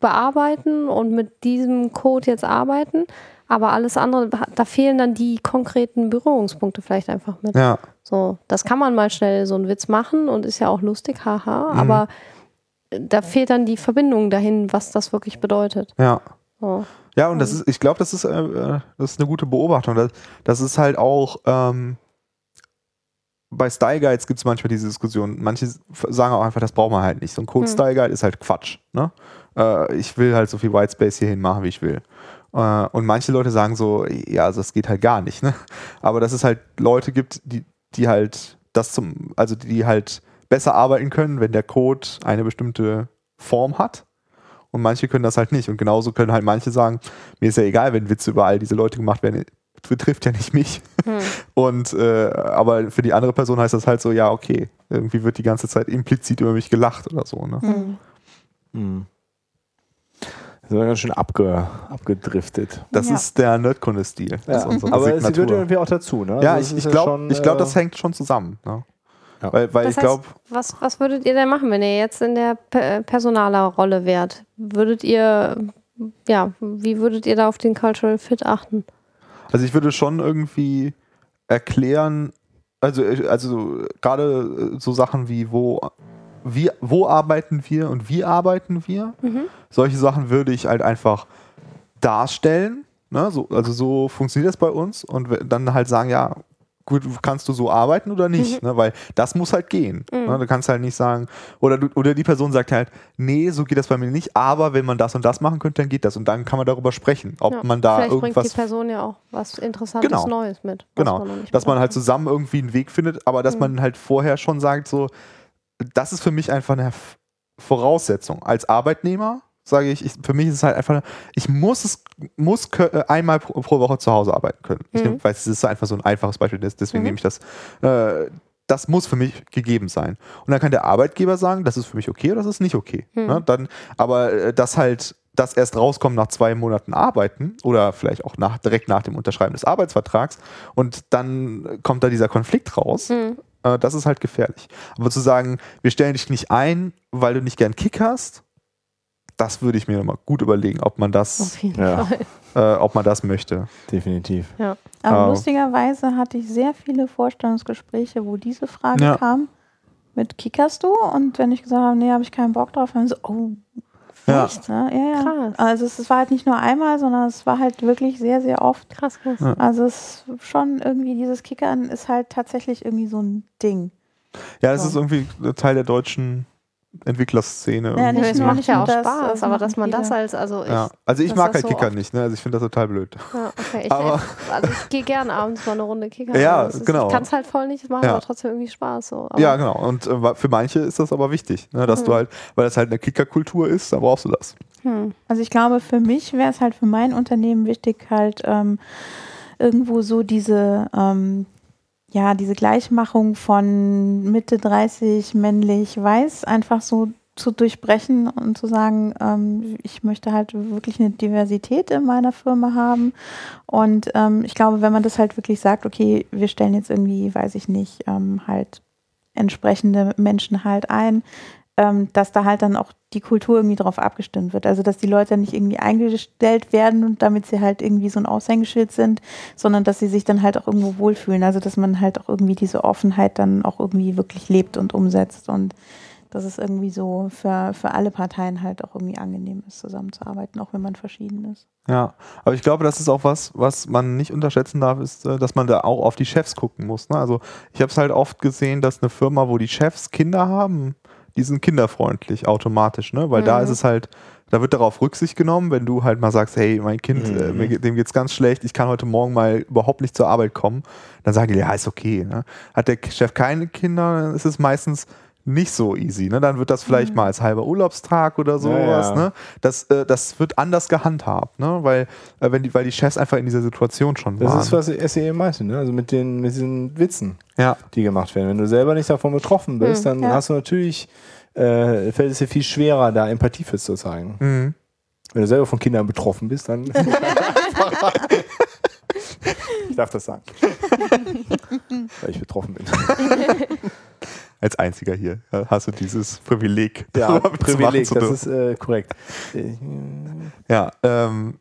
bearbeiten und mit diesem Code jetzt arbeiten. Aber alles andere, da fehlen dann die konkreten Berührungspunkte vielleicht einfach mit. Ja, So, das kann man mal schnell so einen Witz machen und ist ja auch lustig, haha. Mhm. Aber da fehlt dann die Verbindung dahin, was das wirklich bedeutet. ja. So. Ja, und das ist, ich glaube, das ist, äh, äh, das ist eine gute Beobachtung. Das, das ist halt auch, ähm, bei Style Guides gibt es manchmal diese Diskussion. Manche sagen auch einfach, das braucht man halt nicht. So ein Code Hm. Style Guide ist halt Quatsch. Ne? Äh, ich will halt so viel Whitespace hierhin machen, wie ich will. Äh, und manche Leute sagen so, ja, also das geht halt gar nicht. Ne? Aber dass es halt Leute gibt, die, die halt das zum, also die halt besser arbeiten können, wenn der Code eine bestimmte Form hat. Und manche können das halt nicht. Und genauso können halt manche sagen, mir ist ja egal, wenn Witze über all diese Leute gemacht werden, betrifft ja nicht mich. Hm. *laughs* Und äh, aber für die andere Person heißt das halt so, ja, okay, irgendwie wird die ganze Zeit implizit über mich gelacht oder so. Ne? Mhm. Hm. Sind wir ganz schön abge, abgedriftet. Das Ja. ist der Nerdkunde-Stil. Ja. Aber es Signatur. gehört irgendwie auch dazu, ne? ja, Also ich, ich ja glaube, ich glaub, äh, das hängt schon zusammen. Ne? Ja. Weil, weil Das ich heißt, glaube, was, was würdet ihr denn machen, wenn ihr jetzt in der Pe- Personalerrolle wärt? Würdet ihr, ja, wie würdet ihr da auf den Cultural Fit achten? Also ich würde schon irgendwie erklären, also, also gerade so Sachen wie, wo, wie, wo arbeiten wir und wie arbeiten wir, Mhm. solche Sachen würde ich halt einfach darstellen. Ne? So, also so funktioniert das bei uns und dann halt sagen, ja, gut, kannst du so arbeiten oder nicht? Ne? Weil das muss halt gehen. Ne? Du kannst halt nicht sagen, oder, du, oder die Person sagt halt, nee, so geht das bei mir nicht, aber wenn man das und das machen könnte, dann geht das. Und dann kann man darüber sprechen, ob Ja, man da Vielleicht bringt irgendwas die Person ja auch was Interessantes Genau. Neues mit. Genau, man dass man halt zusammen irgendwie einen Weg findet, aber dass Mhm. man halt vorher schon sagt, so, das ist für mich einfach eine Voraussetzung. Als Arbeitnehmer sage ich, ich, für mich ist es halt einfach, ich muss es, muss äh, einmal pro, pro Woche zu Hause arbeiten können. Ich Mhm. nehm, weiß, es ist einfach so ein einfaches Beispiel, des- deswegen Mhm. nehme ich das. Äh, das muss für mich gegeben sein. Und dann kann der Arbeitgeber sagen, das ist für mich okay oder das ist nicht okay. Mhm. Ne? Dann, aber äh, das halt, das erst rauskommt nach zwei Monaten Arbeiten oder vielleicht auch nach, direkt nach dem Unterschreiben des Arbeitsvertrags und dann kommt da dieser Konflikt raus. Äh, das ist halt gefährlich. Aber zu sagen, wir stellen dich nicht ein, weil du nicht gern Kick hast, das würde ich mir mal gut überlegen, ob man das, Ja. Äh, ob man das möchte. Definitiv. Aber Oh. lustigerweise hatte ich sehr viele Vorstellungsgespräche, wo diese Frage Ja. kam. Mit kickerst du? Und wenn ich gesagt habe, nee, habe ich keinen Bock drauf, dann so, oh, Ja. echt? Ne? Ja, ja. Krass. Also es, es war halt nicht nur einmal, sondern es war halt wirklich sehr, sehr oft. Krass, krass. Ja. Also es ist schon irgendwie, dieses Kickern ist halt tatsächlich irgendwie so ein Ding. Ja, das So. ist irgendwie Teil der deutschen Entwicklerszene. Ja, nicht nur- macht ja auch das, Spaß, das aber dass man das als, also ich, ja. Also ich mag das halt so Kicker nicht, ne? Also ich finde das total blöd. Ja, okay. Ich, Aber- also ich gehe gern abends mal eine Runde kickern. Ja, ist, genau. Ich kann es halt voll nicht, es macht Ja. aber trotzdem irgendwie Spaß. So. Aber ja, genau. Und äh, für manche ist das aber wichtig, ne? dass du Mhm. halt, weil das halt eine Kickerkultur ist, da brauchst du das. Hm. Also ich glaube, für mich wäre es halt für mein Unternehmen wichtig, halt ähm, irgendwo so diese, ähm, ja, diese Gleichmachung von Mitte 30 männlich weiß einfach so zu durchbrechen und zu sagen, ähm, ich möchte halt wirklich eine Diversität in meiner Firma haben. Und ähm, ich glaube, wenn man das halt wirklich sagt, okay, wir stellen jetzt irgendwie, weiß ich nicht, ähm, halt entsprechende Menschen halt ein, ähm, dass da halt dann auch die Kultur irgendwie drauf abgestimmt wird. Also dass die Leute nicht irgendwie eingestellt werden und damit sie halt irgendwie so ein Aushängeschild sind, sondern dass sie sich dann halt auch irgendwo wohlfühlen. Also dass man halt auch irgendwie diese Offenheit dann auch irgendwie wirklich lebt und umsetzt und dass es irgendwie so für, für alle Parteien halt auch irgendwie angenehm ist, zusammenzuarbeiten, auch wenn man verschieden ist. Ja, aber ich glaube, das ist auch was, was man nicht unterschätzen darf, ist, äh, dass man da auch auf die Chefs gucken muss. Ne? Also ich habe es halt oft gesehen, dass eine Firma, wo die Chefs Kinder haben, die sind kinderfreundlich automatisch, ne? Weil da Mhm. ist es halt, da wird darauf Rücksicht genommen, wenn du halt mal sagst, hey, mein Kind, äh, Mhm. geht- dem geht's ganz schlecht, ich kann heute Morgen mal überhaupt nicht zur Arbeit kommen, dann sagen die, ja, ist okay. Ne? Hat der Chef keine Kinder, dann ist es meistens nicht so easy. Ne? Dann wird das vielleicht mal als halber Urlaubstag oder sowas. ja. Ne? Das, äh, das wird anders gehandhabt, ne? weil, äh, wenn die, weil die Chefs einfach in dieser Situation schon Das waren. ist, was SEE meinte, ne? Also mit den mit diesen Witzen, ja. die gemacht werden. Wenn du selber nicht davon betroffen bist, Hm, dann ja. hast du natürlich, äh, fällt es dir viel schwerer, da Empathie für zu zeigen. Mhm. Wenn du selber von Kindern betroffen bist, dann. *laughs* ich darf das sagen. Weil ich betroffen bin. *laughs* Als einziger hier hast du dieses Privileg. *laughs* Ja, Privileg, das ist äh, korrekt. Ja, ähm,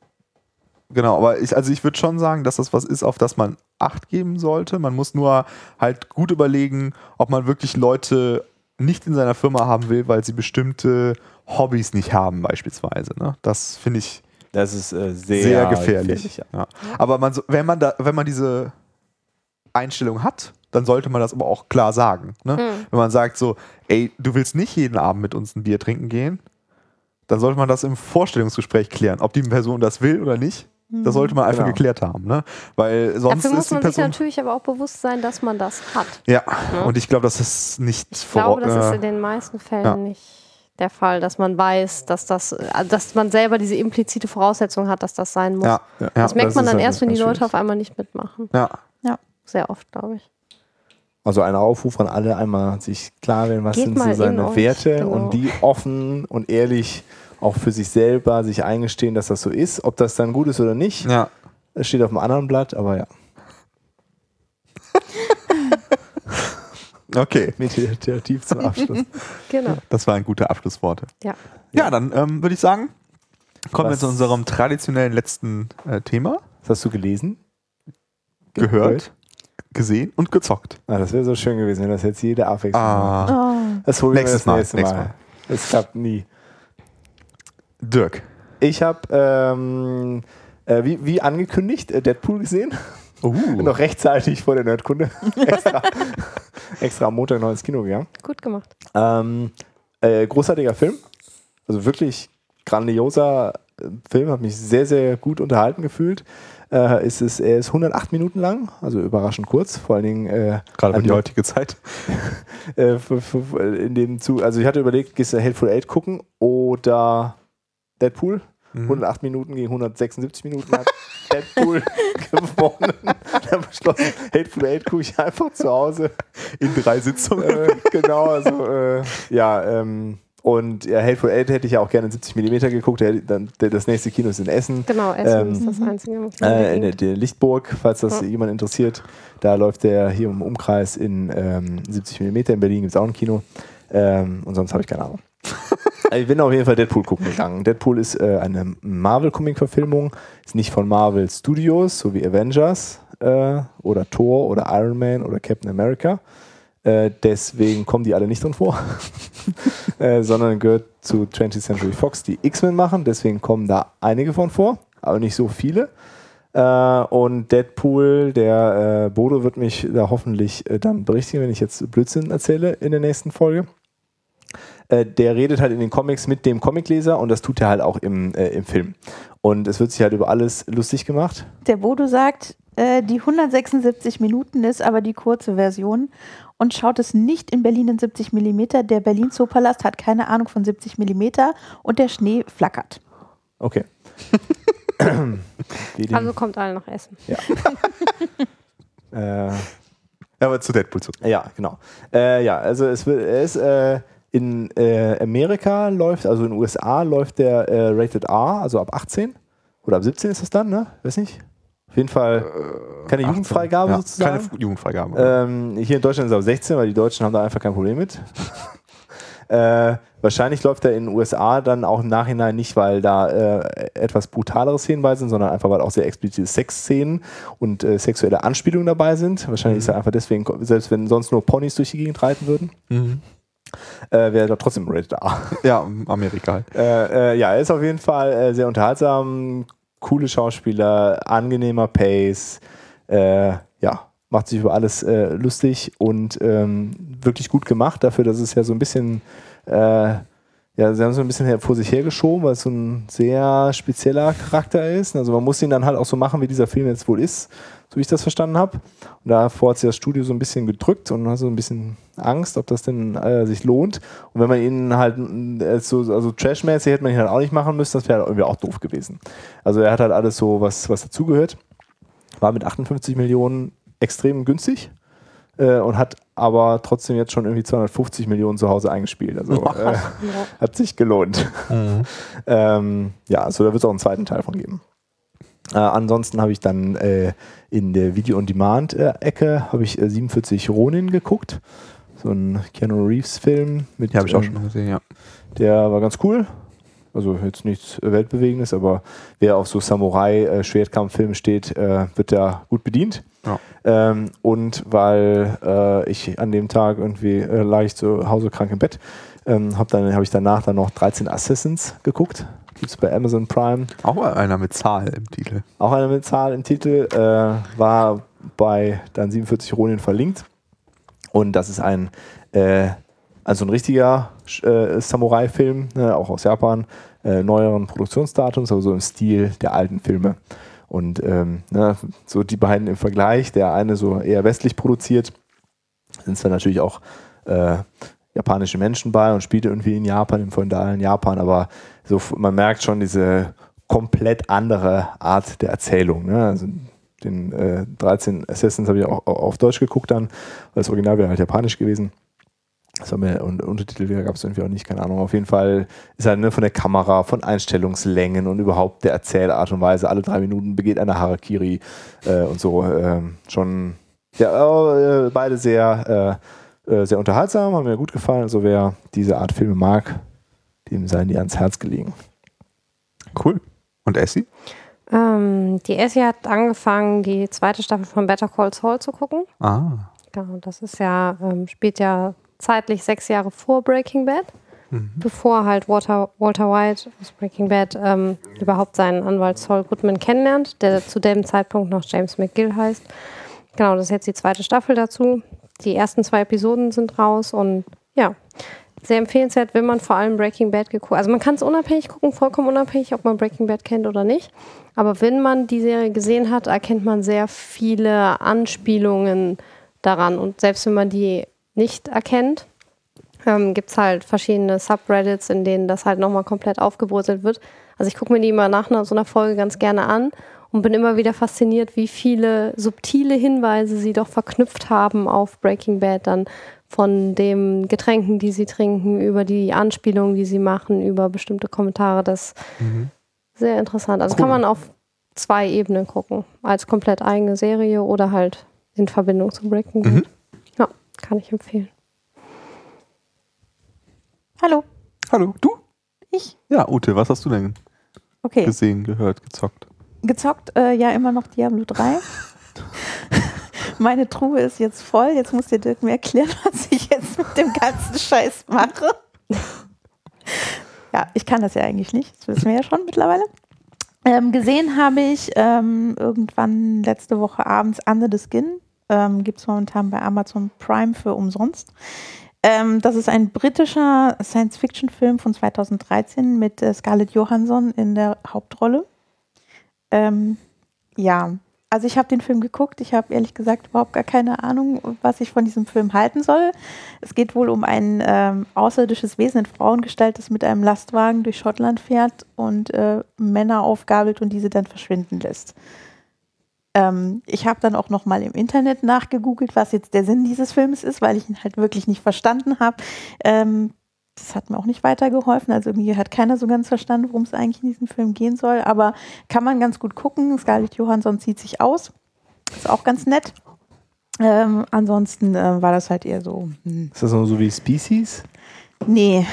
genau, aber ich, also ich würde schon sagen, dass das was ist, auf das man Acht geben sollte. Man muss nur halt gut überlegen, ob man wirklich Leute nicht in seiner Firma haben will, weil sie bestimmte Hobbys nicht haben, beispielsweise. Ne? Das finde ich Das ist äh, sehr, sehr, gefährlich. ja. ja. Aber man, wenn, man da, wenn man diese Einstellung hat, dann sollte man das aber auch klar sagen. Ne? Wenn man sagt so, ey, du willst nicht jeden Abend mit uns ein Bier trinken gehen, dann sollte man das im Vorstellungsgespräch klären, ob die Person das will oder nicht. Das sollte man einfach Genau. geklärt haben, ne? Weil sonst Dafür muss man sich Person. natürlich aber auch bewusst sein, dass man das hat. Ja, und ich glaube, das ist nicht Ich glaube, das ist äh, in den meisten Fällen ja. nicht der Fall, dass man weiß, dass das, also dass man selber diese implizite Voraussetzung hat, dass das sein muss. ja, ja, das merkt das man dann halt erst, wenn die Leute auf einmal nicht mitmachen. ja. Sehr oft, glaube ich. Also ein Aufruf an alle, einmal sich klar werden, was Geht sind so in seine Werte genau. und die offen und ehrlich auch für sich selber sich eingestehen, dass das so ist. Ob das dann gut ist oder nicht, ja. das steht auf einem anderen Blatt, aber ja, *laughs* Okay, meditativ zum Abschluss. *laughs* Genau. das waren gute Abschlussworte. Ja. Ja, dann ähm, würde ich sagen, kommen wir Was- zu unserem traditionellen letzten äh, Thema. Was hast du gelesen? Gehört, gesehen und gezockt. Ah, das wäre so schön gewesen, wenn das jetzt jede Abwechslung macht. Ah. Das holen wir Nächstes das Mal, nächste nächstes Mal. Mal. Es klappt nie. Dirk. Ich habe, ähm, äh, wie, wie angekündigt, äh, Deadpool gesehen. Uh. *laughs* Noch rechtzeitig vor der Nerdkunde. *laughs* extra, extra am Montag noch ins Kino gegangen. Gut gemacht. Ähm, äh, großartiger Film. Also wirklich grandioser äh, Film. Hat mich sehr, sehr gut unterhalten gefühlt. Äh, ist es, er ist 108 Minuten lang, also überraschend kurz. Vor allen Dingen äh, Gerade für an die heutige Zeit. *laughs* äh, für, für, für- in dem Zug. Also ich hatte überlegt, gehst du Hateful Eight gucken oder Deadpool. Mhm. 108 Minuten gegen 176 Minuten hat *laughs* Deadpool gewonnen. *laughs* Dann beschlossen, Hateful Eight gucke ich einfach zu Hause. In drei Sitzungen. äh, genau, also äh, ja, ähm, und ja, Hateful Eight hätte ich ja auch gerne in 70 mm geguckt. Der, dann, der, das nächste Kino ist in Essen. Genau, Essen Ähm, ist das Einzige. Äh, in der, der Lichtburg, falls das Ja. jemand interessiert. Da läuft der hier im Umkreis in ähm, 70 mm. In Berlin gibt es auch ein Kino. Ähm, und sonst habe ich keine Ahnung. *laughs* Also ich bin auf jeden Fall Deadpool gucken gegangen. Deadpool ist äh, eine Marvel-Comic-Verfilmung. Ist nicht von Marvel Studios, so wie Avengers äh, oder Thor oder Iron Man oder Captain America. Äh, deswegen kommen die alle nicht drin vor, *laughs* äh, sondern gehört zu 20th Century Fox, die X-Men machen. Deswegen kommen da einige von vor, aber nicht so viele. Äh, und Deadpool, der Bodo wird mich da hoffentlich dann berichtigen, wenn ich jetzt Blödsinn erzähle in der nächsten Folge. Der redet halt in den Comics mit dem Comicleser und das tut er halt auch im, im Film. Und es wird sich halt über alles lustig gemacht. Der Bodo sagt, die 176 Minuten ist aber die kurze Version und schaut es nicht in Berlin in 70 mm. Der Berlin Zoopalast hat keine Ahnung von 70 mm und der Schnee flackert. Okay. *laughs* Also kommt alle nach Essen. *laughs* äh, Aber zu Deadpool zu. Ja, genau. Äh, ja, also es wird, ist äh, in äh, Amerika läuft, also in den USA läuft der äh, Rated R, also ab 18 oder ab 17 ist das dann, ne? Weiß nicht. Auf jeden Fall keine 18, Jugendfreigabe ja, sozusagen. Keine Jugendfreigabe. Ähm, hier in Deutschland ist er ab 16, weil die Deutschen haben da einfach kein Problem mit. *laughs* äh, wahrscheinlich läuft er in den USA dann auch im Nachhinein nicht, weil da äh, etwas brutalere Szenen bei sind, sondern einfach, weil auch sehr explizite Sexszenen und äh, sexuelle Anspielungen dabei sind. Wahrscheinlich ist er einfach deswegen, selbst wenn sonst nur Ponys durch die Gegend reiten würden, Mhm. äh, wäre er doch trotzdem Rated R. Ja, Amerika halt. Äh, äh, ja, er ist auf jeden Fall äh, sehr unterhaltsam, coole Schauspieler, angenehmer Pace, äh, ja, macht sich über alles äh, lustig und ähm, wirklich gut gemacht dafür, dass es ja so ein bisschen, äh, ja, sie haben so ein bisschen vor sich hergeschoben, weil es so ein sehr spezieller Charakter ist. Also man muss ihn dann halt auch so machen, wie dieser Film jetzt wohl ist, so wie ich das verstanden habe. Und davor hat sich das Studio so ein bisschen gedrückt und hat so ein bisschen Angst, ob das denn äh, sich lohnt. Und wenn man ihn halt äh, so, also trashmäßig hätte man ihn halt auch nicht machen müssen, das wäre halt irgendwie auch doof gewesen. Also er hat halt alles so, was, was dazugehört. War mit 58 Millionen extrem günstig. Äh, und hat aber trotzdem jetzt schon irgendwie 250 Millionen zu Hause eingespielt. Also äh, Ja. hat sich gelohnt. Mhm. *laughs* Ähm, ja, also da wird es auch einen zweiten Teil von geben. Äh, ansonsten habe ich dann äh, in der Video-on-Demand-Ecke habe ich äh, 47 Ronin geguckt. So ein Keanu Reeves-Film mit Die habe ich auch ähm, schon mal gesehen, ja. der war ganz cool. Also jetzt nichts Weltbewegendes, aber wer auf so Samurai-Schwertkampffilme steht, äh, wird da gut bedient. Ja. Ähm, und weil äh, ich an dem Tag irgendwie äh, lag ich zu Hause krank im Bett, ähm, habe dann habe ich danach dann noch 13 Assassins geguckt. Gibt es bei Amazon Prime. Auch einer mit Zahl im Titel. Auch eine mit Zahl im Titel. Äh, war bei dann 47 Ronin verlinkt. Und das ist ein, äh, also ein richtiger äh, Samurai-Film, ne, auch aus Japan, äh, neueren Produktionsdatums, aber so im Stil der alten Filme. Und ähm, ne, so die beiden im Vergleich, der eine so eher westlich produziert, sind zwar natürlich auch äh, japanische Menschen bei und spielt irgendwie in Japan, im feudalen Japan, aber so, man merkt schon diese komplett andere Art der Erzählung. Ne? Also den äh, 13 Assassins habe ich auch, auf Deutsch geguckt dann, weil das Original wäre halt japanisch gewesen. Das war mir, und Untertitel gab es irgendwie auch nicht, keine Ahnung. Auf jeden Fall ist halt ne, von der Kamera, von Einstellungslängen und überhaupt der Erzählart und Weise, alle drei Minuten begeht eine Harakiri äh, und so. ähm, schon ja, äh, beide sehr, äh, äh, sehr unterhaltsam, haben mir gut gefallen. Also wer diese Art Filme mag, dem seien die ans Herz gelegen. Cool. Und Essie? Ähm, die Essie hat angefangen, die zweite Staffel von Better Call Saul zu gucken. Ah. Genau, das ist ja, ähm, spielt ja zeitlich sechs Jahre vor Breaking Bad, bevor halt Walter, Walter White aus Breaking Bad ähm, überhaupt seinen Anwalt Saul Goodman kennenlernt, der zu dem Zeitpunkt noch James McGill heißt. Genau, das ist jetzt die zweite Staffel dazu. Die ersten zwei Episoden sind raus und ja, sehr empfehlenswert, wenn man vor allem Breaking Bad geguckt Also man kann es unabhängig gucken, vollkommen unabhängig, ob man Breaking Bad kennt oder nicht. Aber wenn man die Serie gesehen hat, erkennt man sehr viele Anspielungen daran. Und selbst wenn man die nicht erkennt, ähm, gibt es halt verschiedene Subreddits, in denen das halt nochmal komplett aufgebröselt wird. Also ich gucke mir die immer nach einer, so einer Folge ganz gerne an und bin immer wieder fasziniert, wie viele subtile Hinweise sie doch verknüpft haben auf Breaking Bad dann von den Getränken, die sie trinken, über die Anspielungen, die sie machen, über bestimmte Kommentare. Das ist sehr interessant. Also Cool. kann man auf zwei Ebenen gucken. Als komplett eigene Serie oder halt in Verbindung zu Breaking Bad. Mhm. Kann ich empfehlen. Hallo, Hallo, du? ich. Ja, Ute, was hast du denn Okay, gesehen, gehört, gezockt? gezockt äh, ja immer noch Diablo 3. *laughs* Meine Truhe ist jetzt voll. Jetzt muss dir Dirk mir erklären, *laughs* was ich jetzt mit dem ganzen Scheiß mache. ja, ich kann das ja eigentlich nicht. Das wissen wir ja schon mittlerweile. Ähm, gesehen habe ich ähm, irgendwann letzte Woche abends Under the Skin. Ähm, Gibt es momentan bei Amazon Prime für umsonst. Ähm, das ist ein britischer Science-Fiction-Film von 2013 mit äh, Scarlett Johansson in der Hauptrolle. Ähm, ja, also ich habe den Film geguckt. Ich habe ehrlich gesagt überhaupt gar keine Ahnung, was ich von diesem Film halten soll. Es geht wohl um ein ähm, außerirdisches Wesen in Frauengestalt, das mit einem Lastwagen durch Schottland fährt und äh, Männer aufgabelt und diese dann verschwinden lässt. Ähm, ich habe dann auch noch mal im Internet nachgegoogelt, was jetzt der Sinn dieses Films ist, weil ich ihn halt wirklich nicht verstanden habe. Ähm, das hat mir auch nicht weitergeholfen. Also irgendwie hat keiner so ganz verstanden, worum es eigentlich in diesem Film gehen soll. Aber kann man ganz gut gucken. Scarlett Johansson zieht sich aus. Ist auch ganz nett. Ähm, ansonsten äh, war das halt eher so, hm, Ist das nur so wie Species? nee,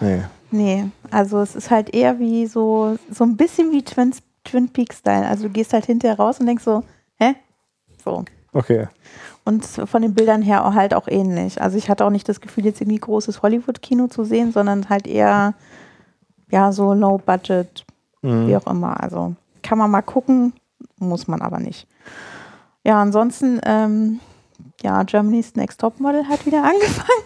Nee. nee. Also es ist halt eher wie so, so ein bisschen wie Twin, Twin Peaks-Style. Also du gehst halt hinterher raus und denkst so, hä? So. Okay. Und von den Bildern her auch halt auch ähnlich. Also ich hatte auch nicht das Gefühl, jetzt irgendwie großes Hollywood-Kino zu sehen, sondern halt eher, ja, so low budget, Mhm. wie auch immer. Also kann man mal gucken, muss man aber nicht. Ja, ansonsten, ähm, ja, Germany's Next Top Model hat wieder *laughs* angefangen.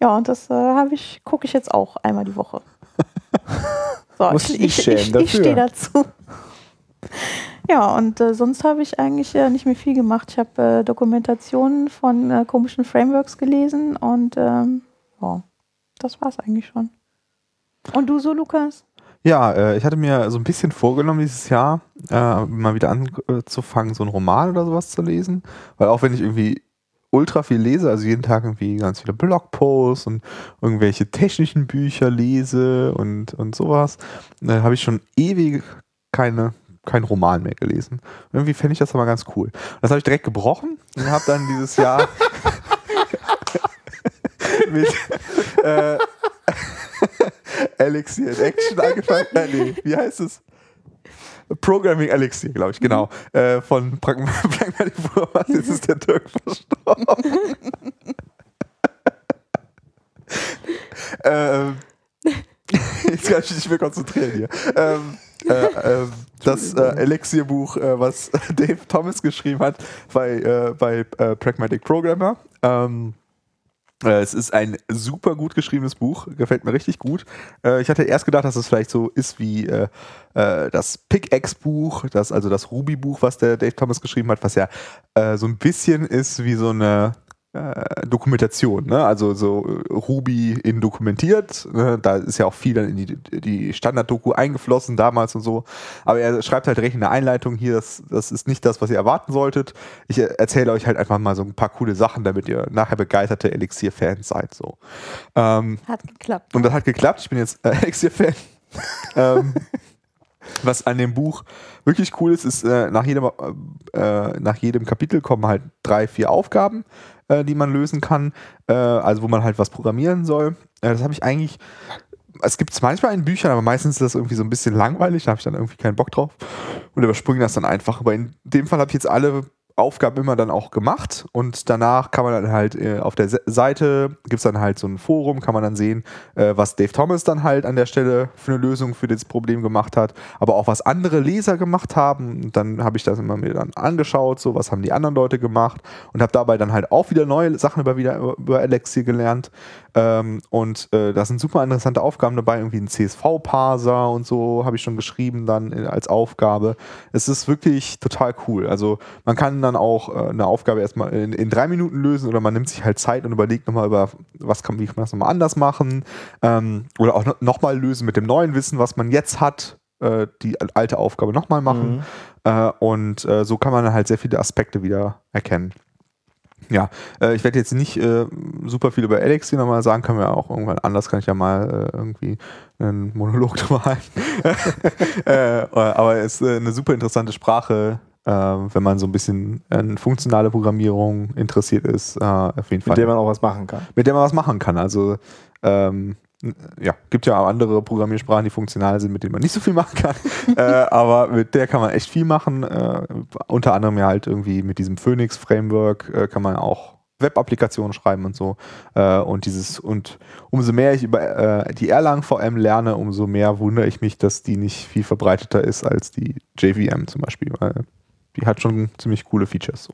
ja, und das äh, habe ich, gucke ich jetzt auch einmal die Woche. So, Musst ich, ich, ich, ich stehe dazu. *laughs* Ja, und äh, sonst habe ich eigentlich äh, nicht mehr viel gemacht. Ich habe äh, Dokumentationen von äh, komischen Frameworks gelesen und ähm, ja, das war es eigentlich schon. Und du so, Lukas? Ja, äh, ich hatte mir so ein bisschen vorgenommen dieses Jahr, äh, mal wieder anzufangen, so einen Roman oder sowas zu lesen. Weil auch wenn ich irgendwie ultra viel lese, also jeden Tag irgendwie ganz viele Blogposts und irgendwelche technischen Bücher lese und, und sowas, äh, habe ich schon ewig keine kein Roman mehr gelesen. Irgendwie fände ich das aber ganz cool. Das habe ich direkt gebrochen und habe dann dieses Jahr *laughs* *laughs* mit äh, *laughs* Elixir in Action angefangen. Äh, nee, wie heißt es? Programming Elixir, glaube ich, genau. Äh, von Pragma- Pragmatic Programmers. Jetzt ist der Dirk verstorben. *laughs* ähm, jetzt kann ich mich nicht mehr konzentrieren hier. Ähm, äh, äh, das äh, Elixir-Buch, äh, was *laughs* Dave Thomas geschrieben hat bei, äh, bei äh, Pragmatic Programmer. Ähm, äh, es ist ein super gut geschriebenes Buch, gefällt mir richtig gut. Äh, ich hatte erst gedacht, dass es vielleicht so ist wie äh, äh, das Pickaxe-Buch, das, also das Ruby-Buch, was der Dave Thomas geschrieben hat, was ja äh, so ein bisschen ist wie so eine äh, Dokumentation, ne? also so äh, Ruby in dokumentiert, ne? da ist ja auch viel dann in die, die Standard-Doku eingeflossen damals und so, aber er schreibt halt recht in der Einleitung hier, das, das ist nicht das, was ihr erwarten solltet, ich äh, erzähle euch halt einfach mal so ein paar coole Sachen, damit ihr nachher begeisterte Elixir-Fans seid, so. Ähm, Hat geklappt. und das hat geklappt. Ich bin jetzt äh, *laughs* Elixir-Fan. ähm, was an dem Buch wirklich cool ist, ist, äh, nach, jedem, äh, nach jedem Kapitel kommen halt drei, vier Aufgaben, äh, die man lösen kann. Äh, also wo man halt was programmieren soll. Äh, das habe ich eigentlich. Es gibt es manchmal in Büchern, aber meistens ist das irgendwie so ein bisschen langweilig. Da habe ich dann irgendwie keinen Bock drauf und überspringe das dann einfach. Aber in dem Fall habe ich jetzt alle Aufgaben immer dann auch gemacht und danach kann man dann halt äh, auf der Se Seite gibt es dann halt so ein Forum, kann man dann sehen, äh, was Dave Thomas dann halt an der Stelle für eine Lösung für das Problem gemacht hat, aber auch was andere Leser gemacht haben. Und dann habe ich das immer mir dann angeschaut, so was haben die anderen Leute gemacht und habe dabei dann halt auch wieder neue Sachen über wieder über Elixir gelernt. Ähm, und äh, da sind super interessante Aufgaben dabei, irgendwie ein CSV-Parser und so habe ich schon geschrieben dann äh, als Aufgabe. Es ist wirklich total cool. Also man kann dann auch äh, eine Aufgabe erstmal in, in drei Minuten lösen oder man nimmt sich halt Zeit und überlegt nochmal über, was kann, wie kann man das nochmal anders machen ähm, oder auch no, nochmal lösen mit dem neuen Wissen, was man jetzt hat, äh, die alte Aufgabe nochmal machen. Mhm. Äh, und äh, so kann man halt sehr viele Aspekte wieder erkennen. Ja, äh, ich werde jetzt nicht äh, super viel über Elixir nochmal sagen, können wir auch irgendwann anders, kann ich ja mal irgendwie einen Monolog *laughs* drüber halten. *laughs* aber es ist eine super interessante Sprache, wenn man so ein bisschen an funktionale Programmierung interessiert ist, äh, auf jeden Fall Mit dem man auch was machen kann. mit der man was machen kann. Also ähm, ja, gibt ja auch andere Programmiersprachen, die funktional sind, mit denen man nicht so viel machen kann. *laughs* äh, aber mit der kann man echt viel machen. Äh, unter anderem ja halt irgendwie mit diesem Phoenix-Framework äh, kann man auch Web-Applikationen schreiben und so. Äh, und dieses, und umso mehr ich über äh, die Erlang VM lerne, umso mehr wundere ich mich, dass die nicht viel verbreiteter ist als die JVM zum Beispiel, weil die hat schon ziemlich coole Features. So.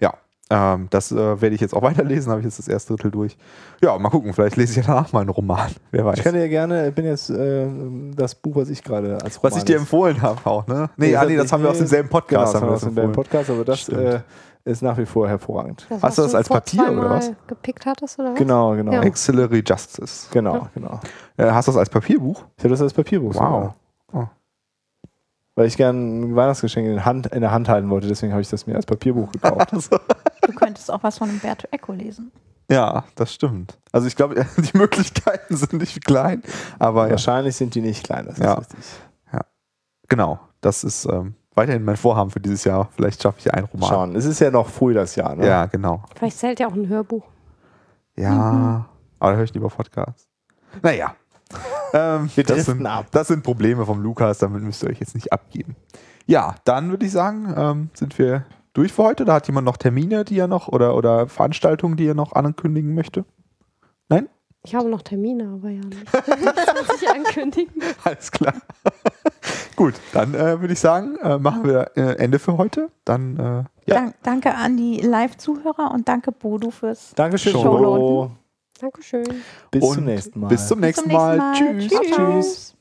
Ja, ähm, das äh, werde ich jetzt auch *laughs* weiterlesen, habe ich jetzt das erste Drittel durch. Ja, mal gucken, vielleicht lese ich ja danach mal einen Roman. *laughs* Wer weiß. Ich kann dir gerne, ich bin jetzt äh, das Buch, was ich gerade als Was ich dir empfohlen habe auch, ne? Nee, Nee, ah, nee das- haben wir aus demselben Genau, Podcast. das haben wir aus das dem beiden empfohlen. Podcast, aber das äh, ist nach wie vor hervorragend. Das, Hast du das als Papier oder was? gepickt hattest, oder was? Genau, genau. Ja. Auxiliary Justice. Genau, genau. Äh, hast du das als Papierbuch? Ich habe das als Papierbuch. Wow. sogar. Weil ich gerne ein Weihnachtsgeschenk in, Hand, in der Hand halten wollte, deswegen habe ich das mir als Papierbuch gekauft. *laughs* Du könntest auch was von Umberto Eco lesen. Ja, das stimmt. Also ich glaube, *laughs* die Möglichkeiten sind nicht klein, aber ja, Wahrscheinlich sind die nicht klein, das Ja. ist richtig. genau. Das ist ähm, weiterhin mein Vorhaben für dieses Jahr. Vielleicht schaffe ich einen Roman. Schauen, es ist ja noch früh das Jahr. Ne? Ja, genau. Vielleicht zählt ja auch ein Hörbuch. Ja, aber da höre ich lieber Podcast. Naja. Ähm, Wir das, sind, ab. das sind Probleme vom Lukas, damit müsst ihr euch jetzt nicht abgeben. Ja, dann würde ich sagen, ähm, sind wir durch für heute. Da hat jemand noch Termine, die er noch oder, oder Veranstaltungen, die er noch ankündigen möchte? Nein? Ich habe noch Termine, aber ja nicht. *laughs* Das muss ich ankündigen. Alles klar. *laughs* Gut, dann äh, würde ich sagen, äh, machen wir äh, Ende für heute. Dann äh, ja. Dank, danke an die Live-Zuhörer und danke Bodo fürs Dankeschön, Schon. Dankeschön. Bis Und zum nächsten Mal. Bis zum Bis nächsten zum nächsten Mal. Mal. Tschüss. Tschüss.